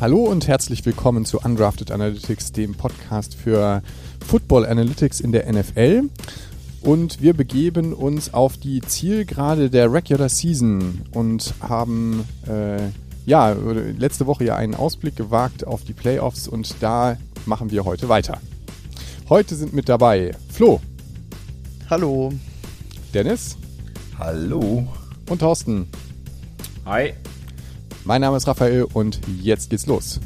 Hallo und herzlich willkommen zu Undrafted Analytics, dem Podcast für Football Analytics in der NFL. Und wir begeben uns auf die Zielgerade der Regular Season und haben äh, ja letzte Woche ja einen Ausblick gewagt auf die Playoffs und da machen wir heute weiter. Heute sind mit dabei Flo. Hallo. Dennis. Hallo. Und Thorsten. Hi. Mein Name ist Raphael und jetzt geht's los.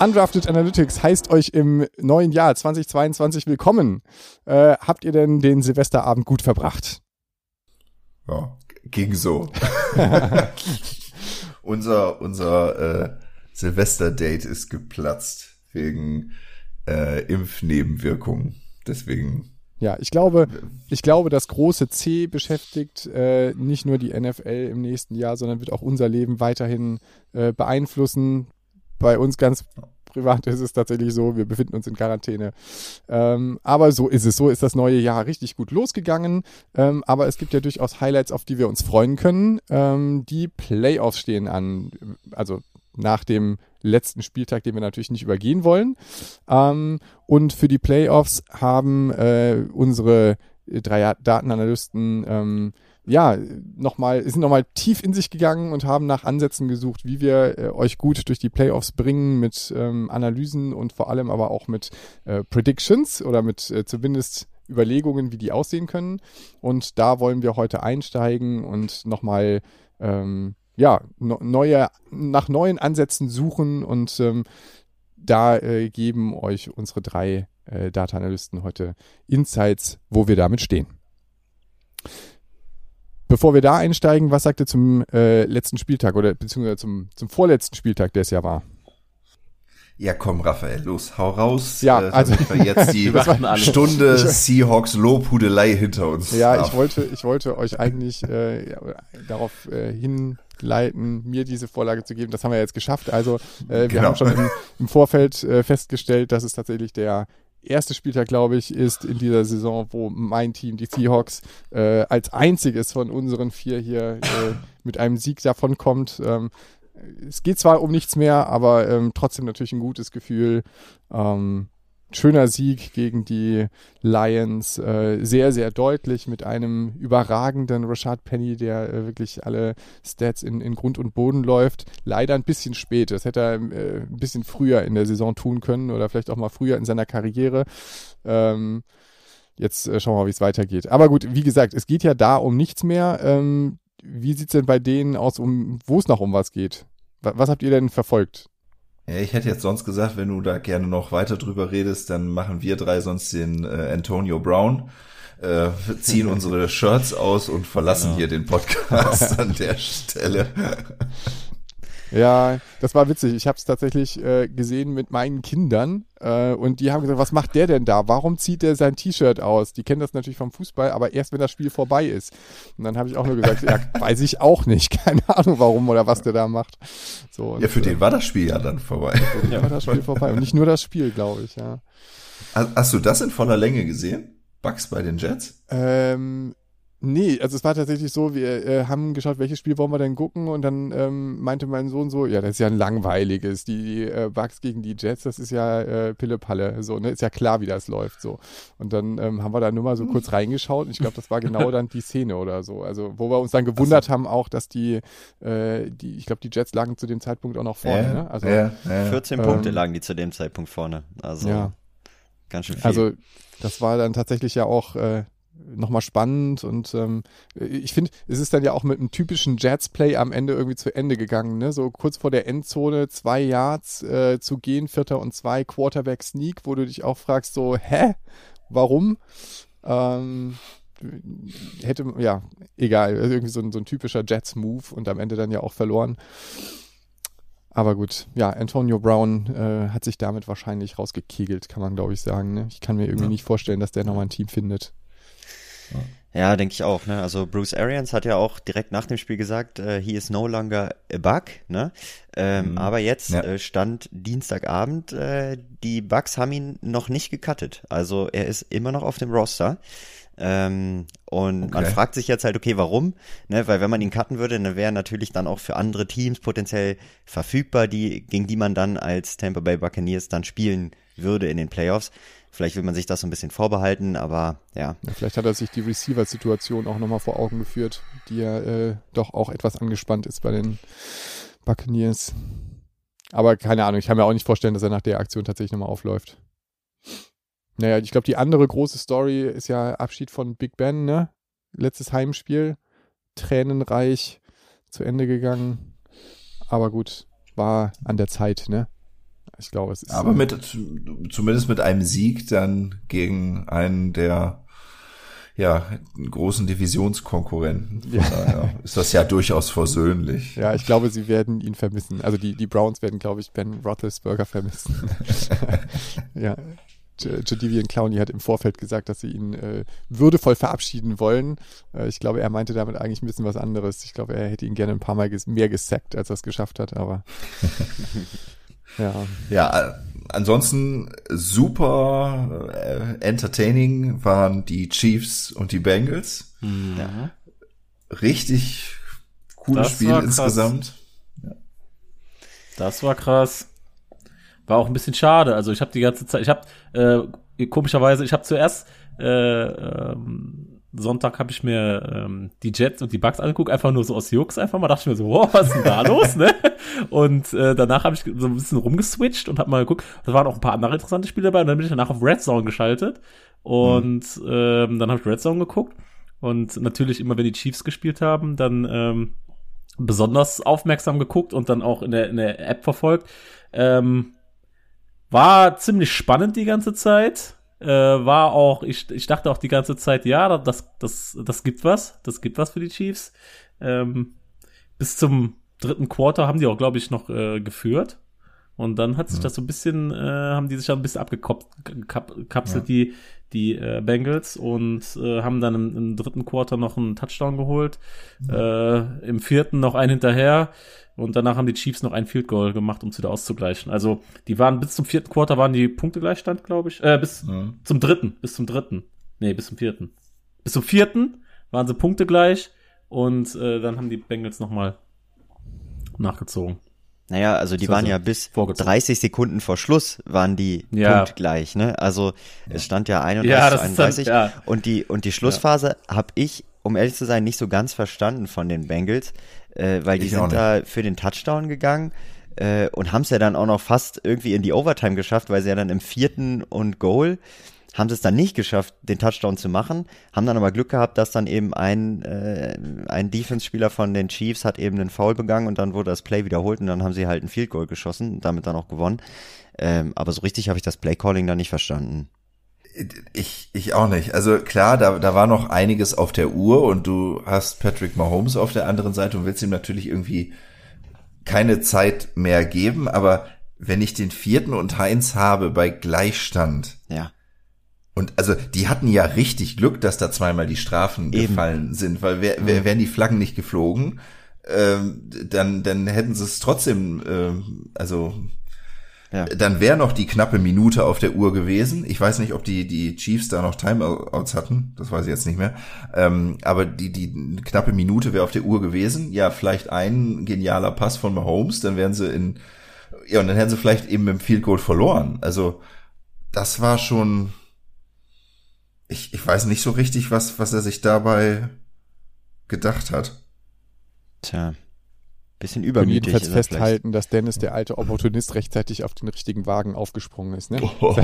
Undrafted Analytics heißt euch im neuen Jahr 2022 willkommen. Äh, habt ihr denn den Silvesterabend gut verbracht? Ja, ging so. unser unser äh, Silvester-Date ist geplatzt wegen äh, Impfnebenwirkungen. Deswegen. Ja, ich glaube, ich glaube, das große C beschäftigt äh, nicht nur die NFL im nächsten Jahr, sondern wird auch unser Leben weiterhin äh, beeinflussen. Bei uns ganz privat ist es tatsächlich so, wir befinden uns in Quarantäne. Ähm, aber so ist es. So ist das neue Jahr richtig gut losgegangen. Ähm, aber es gibt ja durchaus Highlights, auf die wir uns freuen können. Ähm, die Playoffs stehen an. Also nach dem letzten Spieltag, den wir natürlich nicht übergehen wollen. Ähm, und für die Playoffs haben äh, unsere drei Datenanalysten ähm, ja, nochmal, sind nochmal tief in sich gegangen und haben nach Ansätzen gesucht, wie wir äh, euch gut durch die Playoffs bringen mit ähm, Analysen und vor allem aber auch mit äh, Predictions oder mit äh, zumindest Überlegungen, wie die aussehen können. Und da wollen wir heute einsteigen und nochmal ähm, ja, no, neue, nach neuen Ansätzen suchen und ähm, da äh, geben euch unsere drei äh, Data-Analysten heute Insights, wo wir damit stehen. Bevor wir da einsteigen, was sagt ihr zum äh, letzten Spieltag oder beziehungsweise zum, zum vorletzten Spieltag, der es ja war? Ja, komm, Raphael, los, hau raus. Ja, äh, also wir jetzt die Stunde Seahawks Lobhudelei hinter uns. Ja, ich wollte, ich wollte euch eigentlich äh, darauf äh, hinleiten, mir diese Vorlage zu geben. Das haben wir jetzt geschafft. Also äh, wir genau. haben schon im, im Vorfeld äh, festgestellt, dass es tatsächlich der erste Spieltag, glaube ich, ist in dieser Saison, wo mein Team, die Seahawks, äh, als einziges von unseren vier hier äh, mit einem Sieg davonkommt. Ähm, es geht zwar um nichts mehr, aber ähm, trotzdem natürlich ein gutes Gefühl. Ähm, schöner Sieg gegen die Lions, äh, sehr, sehr deutlich mit einem überragenden Rashad Penny, der äh, wirklich alle Stats in, in Grund und Boden läuft. Leider ein bisschen spät. Das hätte er äh, ein bisschen früher in der Saison tun können oder vielleicht auch mal früher in seiner Karriere. Ähm, jetzt äh, schauen wir mal, wie es weitergeht. Aber gut, wie gesagt, es geht ja da um nichts mehr. Ähm, wie sieht's denn bei denen aus, um wo es noch um was geht? Was habt ihr denn verfolgt? Ja, ich hätte jetzt sonst gesagt, wenn du da gerne noch weiter drüber redest, dann machen wir drei sonst den äh, Antonio Brown, äh, ziehen unsere Shirts aus und verlassen genau. hier den Podcast an der Stelle. Ja, das war witzig. Ich habe es tatsächlich äh, gesehen mit meinen Kindern äh, und die haben gesagt, was macht der denn da? Warum zieht der sein T-Shirt aus? Die kennen das natürlich vom Fußball, aber erst wenn das Spiel vorbei ist. Und dann habe ich auch nur gesagt, ja, weiß ich auch nicht. Keine Ahnung, warum oder was der da macht. So, ja, für den war das Spiel ja dann vorbei. Für den war das Spiel vorbei. Und nicht nur das Spiel, glaube ich, ja. Hast du das in voller Länge gesehen? Bugs bei den Jets? Ähm, Nee, also es war tatsächlich so, wir äh, haben geschaut, welches Spiel wollen wir denn gucken und dann ähm, meinte mein Sohn so, ja, das ist ja ein langweiliges, die, die äh, Bugs gegen die Jets, das ist ja äh, Pille-Palle, so, ne, ist ja klar, wie das läuft, so. Und dann ähm, haben wir da nur mal so kurz reingeschaut und ich glaube, das war genau dann die Szene oder so, also wo wir uns dann gewundert haben auch, dass die, äh, die ich glaube, die Jets lagen zu dem Zeitpunkt auch noch vorne, ja, ne? Also, ja, ja. 14 ähm, Punkte lagen die zu dem Zeitpunkt vorne, also ja. ganz schön viel. Also das war dann tatsächlich ja auch äh, nochmal spannend und ähm, ich finde, es ist dann ja auch mit einem typischen Jets-Play am Ende irgendwie zu Ende gegangen, ne? So kurz vor der Endzone zwei Yards äh, zu gehen, Vierter und zwei, Quarterback-Sneak, wo du dich auch fragst, so, hä? Warum? Ähm, hätte, ja, egal, also irgendwie so ein, so ein typischer Jets-Move und am Ende dann ja auch verloren. Aber gut, ja, Antonio Brown äh, hat sich damit wahrscheinlich rausgekegelt, kann man glaube ich sagen. Ne? Ich kann mir irgendwie ja. nicht vorstellen, dass der nochmal ein Team findet. Ja, denke ich auch. Ne? Also Bruce Arians hat ja auch direkt nach dem Spiel gesagt, äh, he is no longer a bug. Ne? Ähm, mhm. Aber jetzt ja. äh, stand Dienstagabend, äh, die Bugs haben ihn noch nicht gecuttet. Also er ist immer noch auf dem Roster. Ähm, und okay. man fragt sich jetzt halt, okay, warum? Ne, weil wenn man ihn cutten würde, dann wäre er natürlich dann auch für andere Teams potenziell verfügbar, die, gegen die man dann als Tampa Bay Buccaneers dann spielen würde in den Playoffs. Vielleicht will man sich das so ein bisschen vorbehalten, aber ja. ja vielleicht hat er sich die Receiver-Situation auch nochmal vor Augen geführt, die ja äh, doch auch etwas angespannt ist bei den Buccaneers. Aber keine Ahnung, ich kann mir auch nicht vorstellen, dass er nach der Aktion tatsächlich nochmal aufläuft. Naja, ich glaube, die andere große Story ist ja Abschied von Big Ben, ne? Letztes Heimspiel, tränenreich zu Ende gegangen. Aber gut, war an der Zeit, ne? Ich glaube, es ist. Aber mit, zumindest mit einem Sieg dann gegen einen der, ja, großen Divisionskonkurrenten. Ja. Daher ist das ja durchaus versöhnlich. Ja, ich glaube, sie werden ihn vermissen. Also die, die Browns werden, glaube ich, Ben Roethlisberger vermissen. ja. Jadivian Clowney hat im Vorfeld gesagt, dass sie ihn äh, würdevoll verabschieden wollen. Äh, ich glaube, er meinte damit eigentlich ein bisschen was anderes. Ich glaube, er hätte ihn gerne ein paar Mal ges mehr gesackt, als er es geschafft hat, aber Ja. Ja, ansonsten super äh, entertaining waren die Chiefs und die Bengals. Mhm. Ja. Richtig cooles das Spiel insgesamt. Ja. Das war krass. War auch ein bisschen schade. Also ich habe die ganze Zeit, ich habe äh, komischerweise, ich habe zuerst äh, ähm, Sonntag habe ich mir ähm, die Jets und die Bugs angeguckt, einfach nur so aus Jux einfach mal. Dachte ich mir so, wow, was ist denn da los, ne? Und äh, danach habe ich so ein bisschen rumgeswitcht und habe mal geguckt. Da waren auch ein paar andere interessante Spiele dabei. Und dann bin ich danach auf Red Zone geschaltet und mhm. ähm, dann habe ich Red Zone geguckt. Und natürlich immer, wenn die Chiefs gespielt haben, dann ähm, besonders aufmerksam geguckt und dann auch in der, in der App verfolgt. Ähm, war ziemlich spannend die ganze Zeit äh, war auch, ich, ich dachte auch die ganze Zeit, ja, das, das, das gibt was, das gibt was für die Chiefs. Ähm, bis zum dritten Quarter haben die auch, glaube ich, noch äh, geführt. Und dann hat sich ja. das so ein bisschen, äh, haben die sich dann ein bisschen abgekapselt, ja. die, die äh, Bengals, und äh, haben dann im, im, dritten Quarter noch einen Touchdown geholt. Ja. Äh, Im vierten noch einen hinterher. Und danach haben die Chiefs noch ein Field Goal gemacht, um es wieder auszugleichen. Also die waren bis zum vierten Quarter waren die Punkte Gleichstand, glaube ich. Äh, bis ja. zum dritten, bis zum dritten. Nee, bis zum vierten. Bis zum vierten waren sie Punkte gleich und äh, dann haben die Bengals nochmal nachgezogen. Naja, also die waren ja bis 30 Sekunden vor Schluss waren die ja. punktgleich, ne? Also es stand ja 31 ja, zu 31 dann, ja. und die und die Schlussphase ja. habe ich, um ehrlich zu sein, nicht so ganz verstanden von den Bengals äh, weil die sind da für den Touchdown gegangen äh, und haben es ja dann auch noch fast irgendwie in die Overtime geschafft, weil sie ja dann im vierten und Goal haben sie es dann nicht geschafft, den Touchdown zu machen, haben dann aber Glück gehabt, dass dann eben ein, äh, ein Defense-Spieler von den Chiefs hat eben einen Foul begangen und dann wurde das Play wiederholt und dann haben sie halt ein Field Goal geschossen und damit dann auch gewonnen. Ähm, aber so richtig habe ich das Play Calling da nicht verstanden. Ich, ich auch nicht. Also klar, da, da war noch einiges auf der Uhr und du hast Patrick Mahomes auf der anderen Seite und willst ihm natürlich irgendwie keine Zeit mehr geben, aber wenn ich den vierten und Heinz habe bei Gleichstand. Ja. Und also die hatten ja richtig Glück, dass da zweimal die Strafen Eben. gefallen sind, weil wär, wär, mhm. wären die Flaggen nicht geflogen, ähm, dann, dann hätten sie es trotzdem, ähm, also ja. Dann wäre noch die knappe Minute auf der Uhr gewesen. Ich weiß nicht, ob die, die Chiefs da noch Timeouts hatten. Das weiß ich jetzt nicht mehr. Ähm, aber die, die knappe Minute wäre auf der Uhr gewesen. Ja, vielleicht ein genialer Pass von Mahomes. Dann wären sie in, ja, und dann hätten sie vielleicht eben im Field Goal verloren. Also, das war schon, ich, ich weiß nicht so richtig, was, was er sich dabei gedacht hat. Tja. Bisschen übermütig. jedenfalls festhalten, dass Dennis, der alte Opportunist, rechtzeitig auf den richtigen Wagen aufgesprungen ist. Ne? Oh,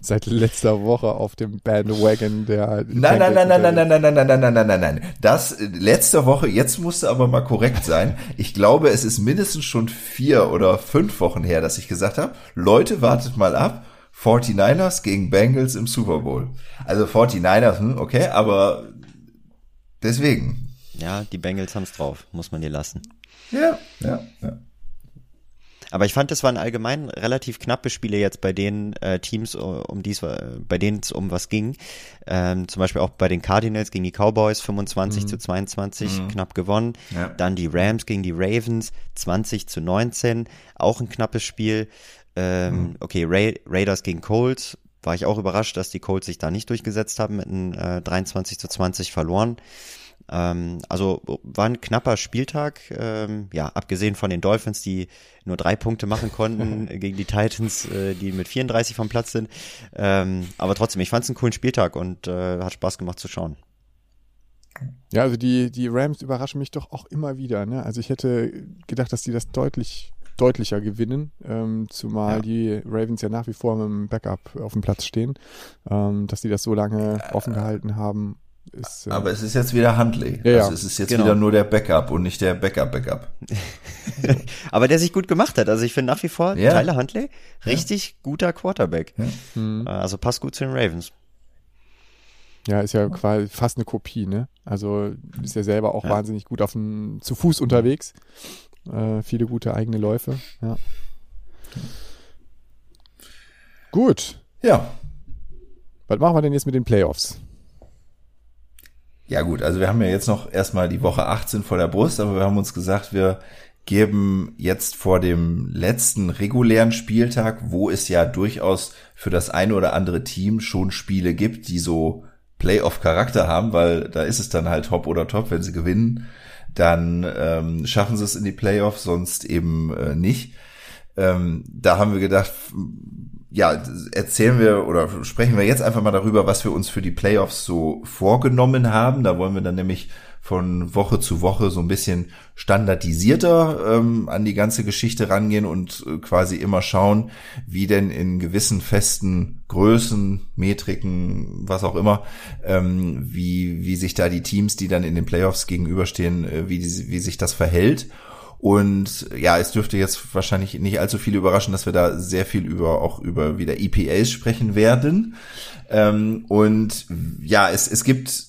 Seit letzter Woche auf dem Bandwagon der. Nein, nein, nein, nein, nein, nein, nein, nein, nein, nein, nein, nein, nein, nein. Das letzte Woche. Jetzt musste aber mal korrekt sein. Ich glaube, es ist mindestens schon vier oder fünf Wochen her, dass ich gesagt habe: Leute, wartet mal ab. 49ers gegen Bengals im Super Bowl. Also 49ers, hm, okay, aber deswegen. Ja, die Bengals haben's drauf, muss man dir lassen. Ja, ja, ja. Aber ich fand, es waren allgemein relativ knappe Spiele jetzt bei den äh, Teams, um die es, bei denen es um was ging. Ähm, zum Beispiel auch bei den Cardinals gegen die Cowboys 25 mhm. zu 22 mhm. knapp gewonnen. Ja. Dann die Rams gegen die Ravens 20 zu 19, auch ein knappes Spiel. Ähm, mhm. Okay, Ra Raiders gegen Colts war ich auch überrascht, dass die Colts sich da nicht durchgesetzt haben mit einem äh, 23 zu 20 verloren. Ähm, also war ein knapper Spieltag, ähm, ja, abgesehen von den Dolphins, die nur drei Punkte machen konnten gegen die Titans, äh, die mit 34 vom Platz sind. Ähm, aber trotzdem, ich fand es einen coolen Spieltag und äh, hat Spaß gemacht zu schauen. Ja, also die, die Rams überraschen mich doch auch immer wieder. Ne? Also ich hätte gedacht, dass die das deutlich deutlicher gewinnen, ähm, zumal ja. die Ravens ja nach wie vor mit dem Backup auf dem Platz stehen, ähm, dass die das so lange offen gehalten haben ist, äh Aber es ist jetzt wieder Huntley. Ja, also es ist jetzt genau. wieder nur der Backup und nicht der Backup-Backup. Aber der sich gut gemacht hat. Also ich finde nach wie vor ja. Tyler Huntley richtig ja. guter Quarterback. Ja. Mhm. Also passt gut zu den Ravens. Ja, ist ja quasi fast eine Kopie, ne? Also ist ja selber auch wahnsinnig gut auf dem, zu Fuß unterwegs. Äh, viele gute eigene Läufe, ja. Gut. Ja. Was machen wir denn jetzt mit den Playoffs? Ja gut, also wir haben ja jetzt noch erstmal die Woche 18 vor der Brust, aber wir haben uns gesagt, wir geben jetzt vor dem letzten regulären Spieltag, wo es ja durchaus für das eine oder andere Team schon Spiele gibt, die so Playoff-Charakter haben, weil da ist es dann halt Top oder Top, wenn sie gewinnen, dann ähm, schaffen sie es in die Playoffs, sonst eben äh, nicht. Ähm, da haben wir gedacht, ja, erzählen wir oder sprechen wir jetzt einfach mal darüber, was wir uns für die Playoffs so vorgenommen haben. Da wollen wir dann nämlich von Woche zu Woche so ein bisschen standardisierter ähm, an die ganze Geschichte rangehen und äh, quasi immer schauen, wie denn in gewissen festen Größen, Metriken, was auch immer, ähm, wie, wie sich da die Teams, die dann in den Playoffs gegenüberstehen, äh, wie, die, wie sich das verhält. Und ja, es dürfte jetzt wahrscheinlich nicht allzu viel überraschen, dass wir da sehr viel über auch über wieder EPAs sprechen werden. Ähm, und ja, es, es gibt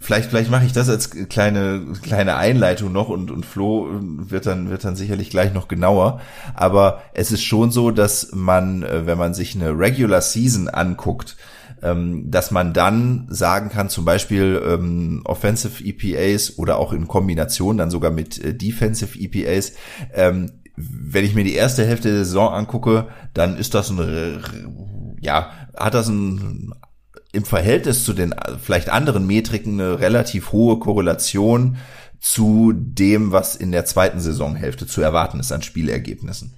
Vielleicht, vielleicht mache ich das als kleine, kleine Einleitung noch und, und Flo wird dann, wird dann sicherlich gleich noch genauer. Aber es ist schon so, dass man, äh, wenn man sich eine Regular Season anguckt, ähm, dass man dann sagen kann, zum Beispiel ähm, Offensive EPAs oder auch in Kombination dann sogar mit äh, Defensive EPAs, ähm, wenn ich mir die erste Hälfte der Saison angucke, dann ist das ein, ja, hat das ein im Verhältnis zu den vielleicht anderen Metriken eine relativ hohe Korrelation zu dem, was in der zweiten Saisonhälfte zu erwarten ist an Spielergebnissen.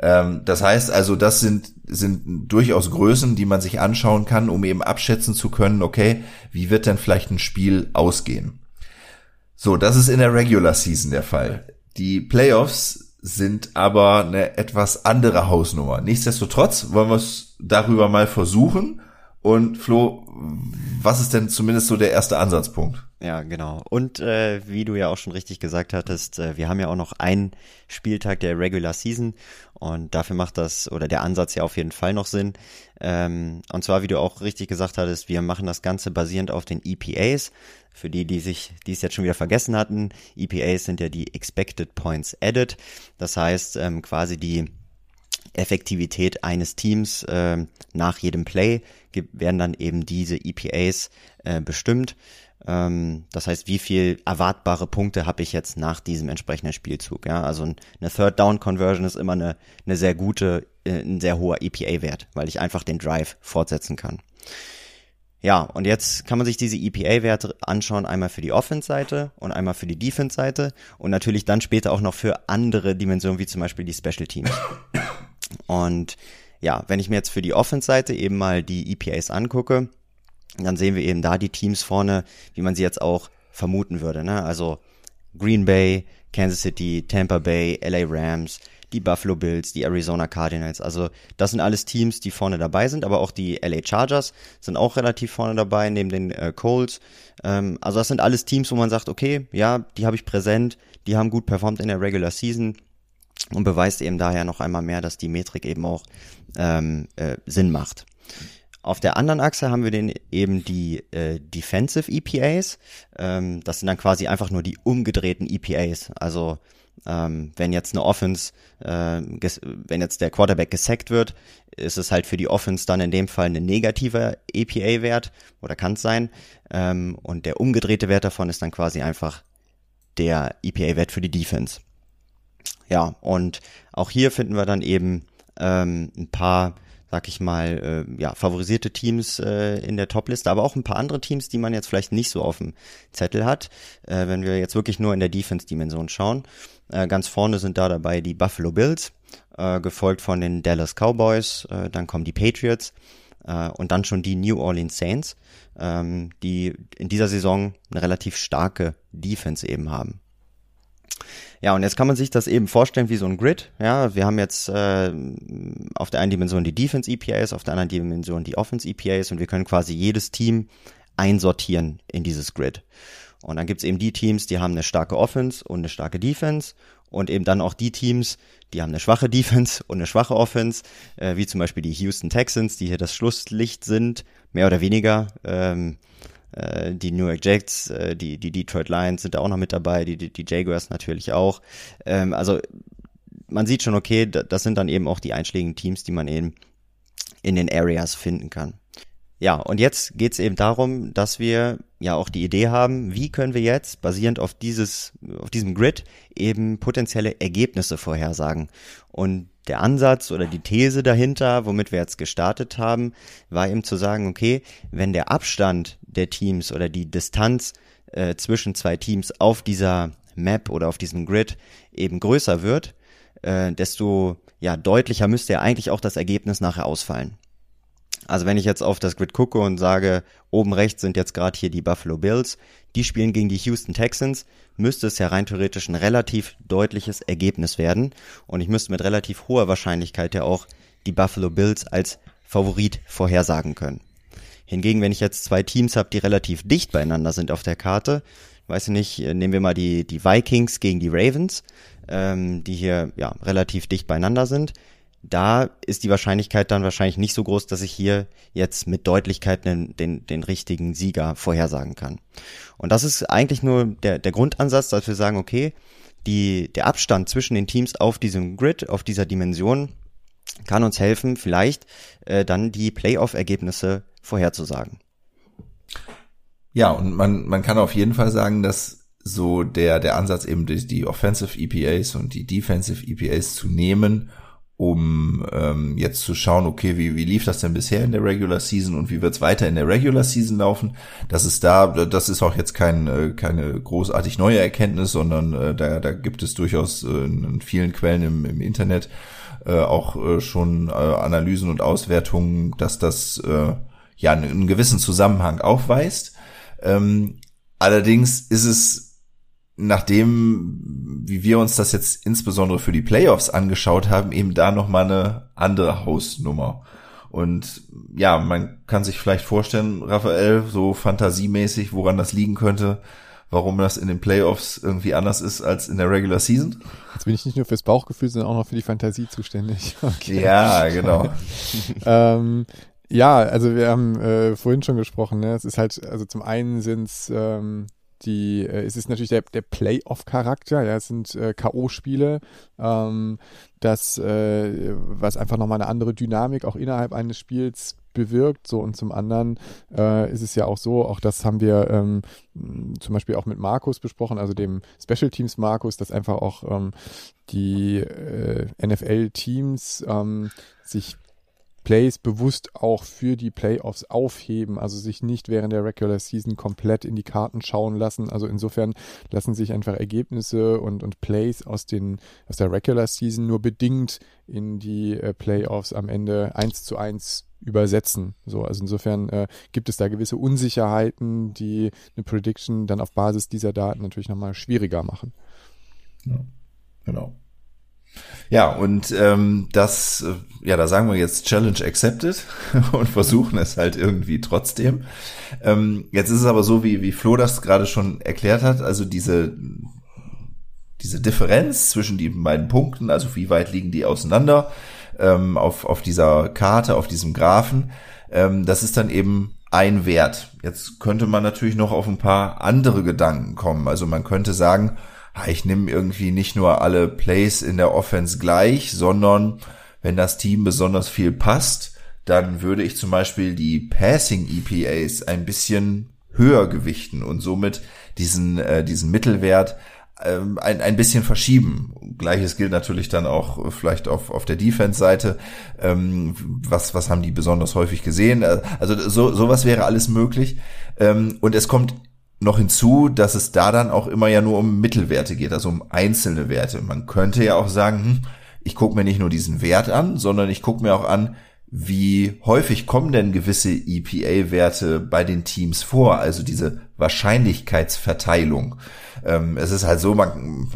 Ähm, das heißt also, das sind, sind durchaus Größen, die man sich anschauen kann, um eben abschätzen zu können, okay, wie wird denn vielleicht ein Spiel ausgehen? So, das ist in der Regular Season der Fall. Die Playoffs sind aber eine etwas andere Hausnummer. Nichtsdestotrotz wollen wir es darüber mal versuchen. Und Flo, was ist denn zumindest so der erste Ansatzpunkt? Ja, genau. Und äh, wie du ja auch schon richtig gesagt hattest, äh, wir haben ja auch noch einen Spieltag der Regular Season und dafür macht das oder der Ansatz ja auf jeden Fall noch Sinn. Ähm, und zwar, wie du auch richtig gesagt hattest, wir machen das Ganze basierend auf den EPAs. Für die, die sich, die es jetzt schon wieder vergessen hatten, EPAs sind ja die Expected Points Added. Das heißt ähm, quasi die Effektivität eines Teams äh, nach jedem Play werden dann eben diese EPAs äh, bestimmt. Ähm, das heißt, wie viel erwartbare Punkte habe ich jetzt nach diesem entsprechenden Spielzug? Ja, also eine Third Down Conversion ist immer eine, eine sehr gute, äh, ein sehr hoher EPA-Wert, weil ich einfach den Drive fortsetzen kann. Ja, und jetzt kann man sich diese EPA-Werte anschauen, einmal für die Offense-Seite und einmal für die Defense-Seite und natürlich dann später auch noch für andere Dimensionen, wie zum Beispiel die Special Teams. Und ja, wenn ich mir jetzt für die Offense-Seite eben mal die EPAs angucke, dann sehen wir eben da die Teams vorne, wie man sie jetzt auch vermuten würde. Ne? Also Green Bay, Kansas City, Tampa Bay, LA Rams, die Buffalo Bills, die Arizona Cardinals. Also das sind alles Teams, die vorne dabei sind, aber auch die LA Chargers sind auch relativ vorne dabei, neben den äh, Colts. Ähm, also das sind alles Teams, wo man sagt, okay, ja, die habe ich präsent, die haben gut performt in der Regular Season und beweist eben daher noch einmal mehr, dass die Metrik eben auch ähm, äh, Sinn macht. Auf der anderen Achse haben wir den eben die äh, Defensive EPAs. Ähm, das sind dann quasi einfach nur die umgedrehten EPAs. Also ähm, wenn jetzt eine Offense, äh, wenn jetzt der Quarterback gesackt wird, ist es halt für die Offense dann in dem Fall ein negativer EPA-Wert oder kann es sein. Ähm, und der umgedrehte Wert davon ist dann quasi einfach der EPA-Wert für die Defense. Ja, und auch hier finden wir dann eben ähm, ein paar sag ich mal, äh, ja, favorisierte Teams äh, in der Topliste, aber auch ein paar andere Teams, die man jetzt vielleicht nicht so auf dem Zettel hat, äh, wenn wir jetzt wirklich nur in der Defense-Dimension schauen. Äh, ganz vorne sind da dabei die Buffalo Bills, äh, gefolgt von den Dallas Cowboys, äh, dann kommen die Patriots äh, und dann schon die New Orleans Saints, ähm, die in dieser Saison eine relativ starke Defense eben haben. Ja, und jetzt kann man sich das eben vorstellen wie so ein Grid. Ja, wir haben jetzt äh, auf der einen Dimension die Defense EPAs, auf der anderen Dimension die Offense EPAs und wir können quasi jedes Team einsortieren in dieses Grid. Und dann gibt's eben die Teams, die haben eine starke Offense und eine starke Defense und eben dann auch die Teams, die haben eine schwache Defense und eine schwache Offense, äh, wie zum Beispiel die Houston Texans, die hier das Schlusslicht sind, mehr oder weniger. Ähm, äh, die New York Jets, äh, die, die Detroit Lions sind da auch noch mit dabei, die, die, die Jaguars natürlich auch. Ähm, also man sieht schon, okay, das sind dann eben auch die einschlägigen Teams, die man eben in den Areas finden kann. Ja, und jetzt geht's eben darum, dass wir ja auch die Idee haben, wie können wir jetzt basierend auf dieses, auf diesem Grid eben potenzielle Ergebnisse vorhersagen. Und der Ansatz oder die These dahinter, womit wir jetzt gestartet haben, war eben zu sagen, okay, wenn der Abstand der Teams oder die Distanz äh, zwischen zwei Teams auf dieser Map oder auf diesem Grid eben größer wird, äh, desto ja deutlicher müsste ja eigentlich auch das Ergebnis nachher ausfallen. Also wenn ich jetzt auf das Grid gucke und sage, oben rechts sind jetzt gerade hier die Buffalo Bills, die spielen gegen die Houston Texans, müsste es ja rein theoretisch ein relativ deutliches Ergebnis werden und ich müsste mit relativ hoher Wahrscheinlichkeit ja auch die Buffalo Bills als Favorit vorhersagen können. Hingegen, wenn ich jetzt zwei Teams habe, die relativ dicht beieinander sind auf der Karte, weiß ich nicht, äh, nehmen wir mal die, die Vikings gegen die Ravens, ähm, die hier ja relativ dicht beieinander sind, da ist die Wahrscheinlichkeit dann wahrscheinlich nicht so groß, dass ich hier jetzt mit Deutlichkeit den, den, den richtigen Sieger vorhersagen kann. Und das ist eigentlich nur der, der Grundansatz, dass wir sagen, okay, die, der Abstand zwischen den Teams auf diesem Grid, auf dieser Dimension, kann uns helfen, vielleicht äh, dann die Playoff-Ergebnisse vorherzusagen. Ja, und man, man kann auf jeden Fall sagen, dass so der, der Ansatz eben die, die Offensive EPAs und die Defensive EPAs zu nehmen um ähm, jetzt zu schauen, okay, wie, wie lief das denn bisher in der Regular Season und wie wird's weiter in der Regular Season laufen. Das ist da, das ist auch jetzt kein, äh, keine großartig neue Erkenntnis, sondern äh, da, da gibt es durchaus äh, in vielen Quellen im, im Internet äh, auch äh, schon äh, Analysen und Auswertungen, dass das äh, ja einen gewissen Zusammenhang aufweist. Ähm, allerdings ist es nachdem, wie wir uns das jetzt insbesondere für die Playoffs angeschaut haben, eben da nochmal eine andere Hausnummer. Und ja, man kann sich vielleicht vorstellen, Raphael, so fantasiemäßig, woran das liegen könnte, warum das in den Playoffs irgendwie anders ist als in der Regular Season. Jetzt bin ich nicht nur fürs Bauchgefühl, sondern auch noch für die Fantasie zuständig. Okay. Ja, genau. ähm, ja, also wir haben äh, vorhin schon gesprochen, ne? Es ist halt, also zum einen sind es ähm, die, äh, es ist natürlich der, der Playoff-Charakter, ja, es sind äh, K.O.-Spiele, ähm, das, äh, was einfach nochmal eine andere Dynamik auch innerhalb eines Spiels bewirkt. So und zum anderen äh, ist es ja auch so, auch das haben wir ähm, zum Beispiel auch mit Markus besprochen, also dem Special Teams Markus, dass einfach auch ähm, die äh, NFL-Teams ähm, sich Plays bewusst auch für die Playoffs aufheben, also sich nicht während der Regular Season komplett in die Karten schauen lassen. Also insofern lassen sich einfach Ergebnisse und, und Plays aus, den, aus der Regular Season nur bedingt in die äh, Playoffs am Ende eins zu eins übersetzen. So, also insofern äh, gibt es da gewisse Unsicherheiten, die eine Prediction dann auf Basis dieser Daten natürlich nochmal schwieriger machen. Ja, genau. Ja, und ähm, das, äh, ja, da sagen wir jetzt Challenge accepted und versuchen es halt irgendwie trotzdem. Ähm, jetzt ist es aber so, wie, wie Flo das gerade schon erklärt hat, also diese, diese Differenz zwischen den beiden Punkten, also wie weit liegen die auseinander ähm, auf, auf dieser Karte, auf diesem Graphen, ähm, das ist dann eben ein Wert. Jetzt könnte man natürlich noch auf ein paar andere Gedanken kommen. Also man könnte sagen, ich nehme irgendwie nicht nur alle Plays in der Offense gleich, sondern wenn das Team besonders viel passt, dann würde ich zum Beispiel die Passing EPAs ein bisschen höher gewichten und somit diesen, äh, diesen Mittelwert ähm, ein, ein bisschen verschieben. Gleiches gilt natürlich dann auch vielleicht auf, auf der Defense-Seite. Ähm, was, was haben die besonders häufig gesehen? Äh, also so, sowas wäre alles möglich. Ähm, und es kommt noch hinzu, dass es da dann auch immer ja nur um Mittelwerte geht, also um einzelne Werte. Man könnte ja auch sagen, hm, ich gucke mir nicht nur diesen Wert an, sondern ich gucke mir auch an, wie häufig kommen denn gewisse EPA-Werte bei den Teams vor, also diese Wahrscheinlichkeitsverteilung. Ähm, es ist halt so, man,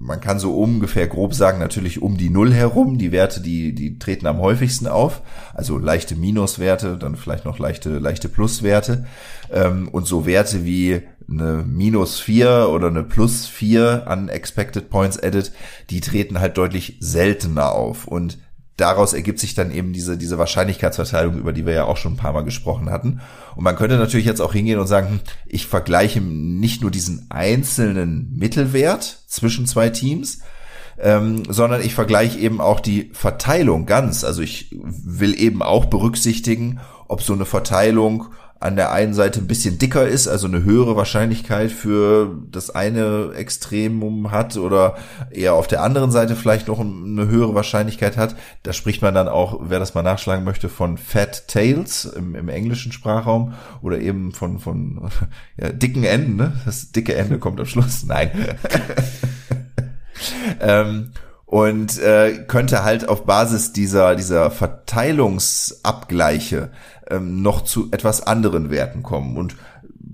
man kann so ungefähr grob sagen, natürlich um die Null herum, die Werte, die, die treten am häufigsten auf, also leichte Minuswerte, dann vielleicht noch leichte, leichte Pluswerte, ähm, und so Werte wie eine Minus 4 oder eine Plus 4 an Expected Points Added, die treten halt deutlich seltener auf. Und daraus ergibt sich dann eben diese, diese Wahrscheinlichkeitsverteilung, über die wir ja auch schon ein paar Mal gesprochen hatten. Und man könnte natürlich jetzt auch hingehen und sagen, hm, ich vergleiche nicht nur diesen einzelnen Mittelwert zwischen zwei Teams, ähm, sondern ich vergleiche eben auch die Verteilung ganz. Also ich will eben auch berücksichtigen, ob so eine Verteilung an der einen Seite ein bisschen dicker ist, also eine höhere Wahrscheinlichkeit für das eine Extremum hat oder eher auf der anderen Seite vielleicht noch eine höhere Wahrscheinlichkeit hat. Da spricht man dann auch, wer das mal nachschlagen möchte, von Fat Tails im, im englischen Sprachraum oder eben von, von ja, dicken Enden. Ne? Das dicke Ende kommt am Schluss. Nein. ähm, und äh, könnte halt auf Basis dieser dieser Verteilungsabgleiche ähm, noch zu etwas anderen Werten kommen. Und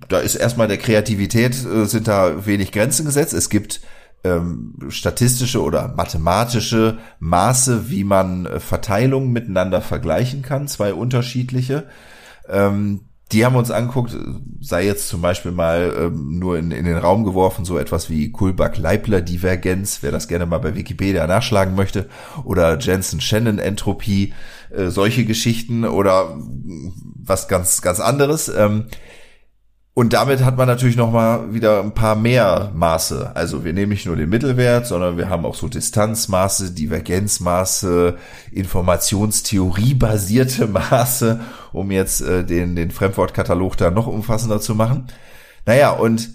da ist erstmal der Kreativität, äh, sind da wenig Grenzen gesetzt. Es gibt ähm, statistische oder mathematische Maße, wie man äh, Verteilungen miteinander vergleichen kann, zwei unterschiedliche. Ähm, die haben uns angeguckt, sei jetzt zum Beispiel mal ähm, nur in, in den Raum geworfen, so etwas wie Kullback-Leibler-Divergenz, wer das gerne mal bei Wikipedia nachschlagen möchte, oder Jensen-Shannon-Entropie, äh, solche Geschichten oder was ganz, ganz anderes. Ähm, und damit hat man natürlich noch mal wieder ein paar mehr Maße. Also wir nehmen nicht nur den Mittelwert, sondern wir haben auch so Distanzmaße, Divergenzmaße, Informationstheorie-basierte Maße, um jetzt äh, den, den Fremdwortkatalog da noch umfassender zu machen. Naja, und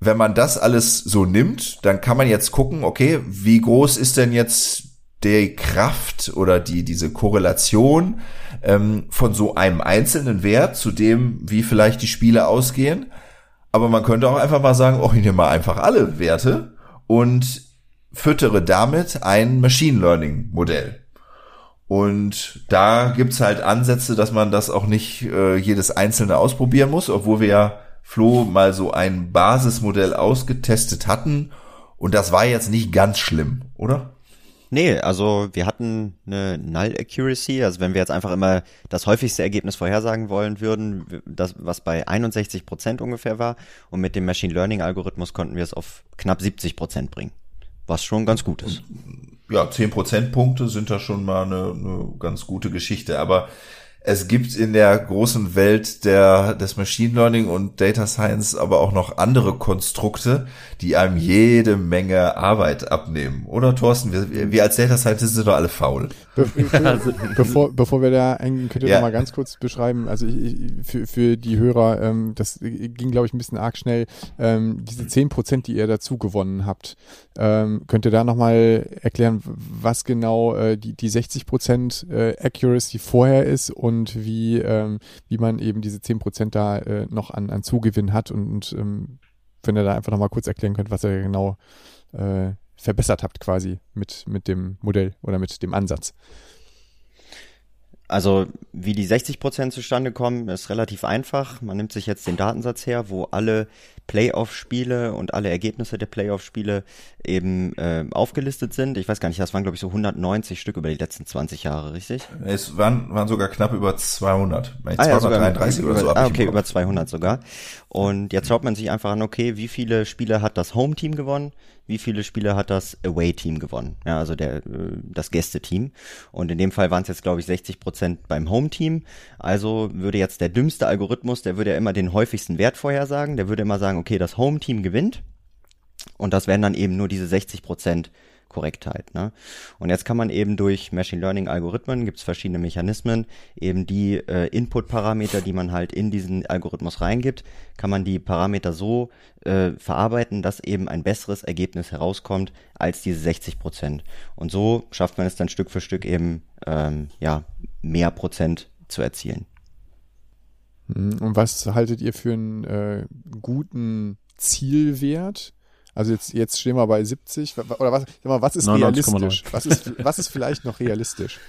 wenn man das alles so nimmt, dann kann man jetzt gucken, okay, wie groß ist denn jetzt die Kraft oder die, diese Korrelation ähm, von so einem einzelnen Wert zu dem, wie vielleicht die Spiele ausgehen. Aber man könnte auch einfach mal sagen, oh, ich nehme mal einfach alle Werte und füttere damit ein Machine Learning Modell. Und da gibt's halt Ansätze, dass man das auch nicht äh, jedes einzelne ausprobieren muss, obwohl wir ja Flo mal so ein Basismodell ausgetestet hatten. Und das war jetzt nicht ganz schlimm, oder? Nee, also wir hatten eine Null Accuracy, also wenn wir jetzt einfach immer das häufigste Ergebnis vorhersagen wollen würden, das was bei 61 Prozent ungefähr war und mit dem Machine Learning Algorithmus konnten wir es auf knapp 70 Prozent bringen, was schon ganz gut ist. Ja, 10 Prozentpunkte sind da schon mal eine, eine ganz gute Geschichte, aber es gibt in der großen Welt der, des Machine Learning und Data Science aber auch noch andere Konstrukte, die einem jede Menge Arbeit abnehmen. Oder Thorsten, wir, wir als Data Scientists sind doch alle faul. Be also, bevor, bevor wir da eingehen, könnt ihr ja. noch mal ganz kurz beschreiben, also ich, ich, für, für die Hörer, ähm, das ging glaube ich ein bisschen arg schnell, ähm, diese zehn Prozent, die ihr dazu gewonnen habt, ähm, könnt ihr da noch mal erklären, was genau äh, die, die 60 Prozent äh, Accuracy vorher ist und und wie, ähm, wie man eben diese 10% da äh, noch an, an Zugewinn hat und, und ähm, wenn ihr da einfach nochmal kurz erklären könnt, was ihr genau äh, verbessert habt quasi mit, mit dem Modell oder mit dem Ansatz. Also wie die 60% zustande kommen, ist relativ einfach. Man nimmt sich jetzt den Datensatz her, wo alle Playoff-Spiele und alle Ergebnisse der Playoff-Spiele eben äh, aufgelistet sind. Ich weiß gar nicht, das waren glaube ich so 190 Stück über die letzten 20 Jahre, richtig? Es waren, waren sogar knapp über 200. Ah, 233 ja, oder so. Ah, okay, über 200 sogar. Und jetzt schaut man sich einfach an, okay, wie viele Spiele hat das Home-Team gewonnen? Wie viele Spiele hat das Away-Team gewonnen, ja, also der, äh, das Gäste-Team. Und in dem Fall waren es jetzt, glaube ich, 60 Prozent beim Home-Team. Also würde jetzt der dümmste Algorithmus, der würde ja immer den häufigsten Wert vorhersagen. Der würde immer sagen, okay, das Home-Team gewinnt. Und das wären dann eben nur diese 60 Prozent Korrektheit. Ne? Und jetzt kann man eben durch Machine Learning Algorithmen, gibt es verschiedene Mechanismen, eben die äh, Input-Parameter, die man halt in diesen Algorithmus reingibt, kann man die Parameter so äh, verarbeiten, dass eben ein besseres Ergebnis herauskommt als diese 60 Prozent. Und so schafft man es dann Stück für Stück eben ähm, ja mehr Prozent zu erzielen. Hm, und was haltet ihr für einen äh, guten Zielwert? Also jetzt, jetzt stehen wir bei 70. Oder was, sag mal, was ist 99, realistisch? Was ist, was ist vielleicht noch realistisch?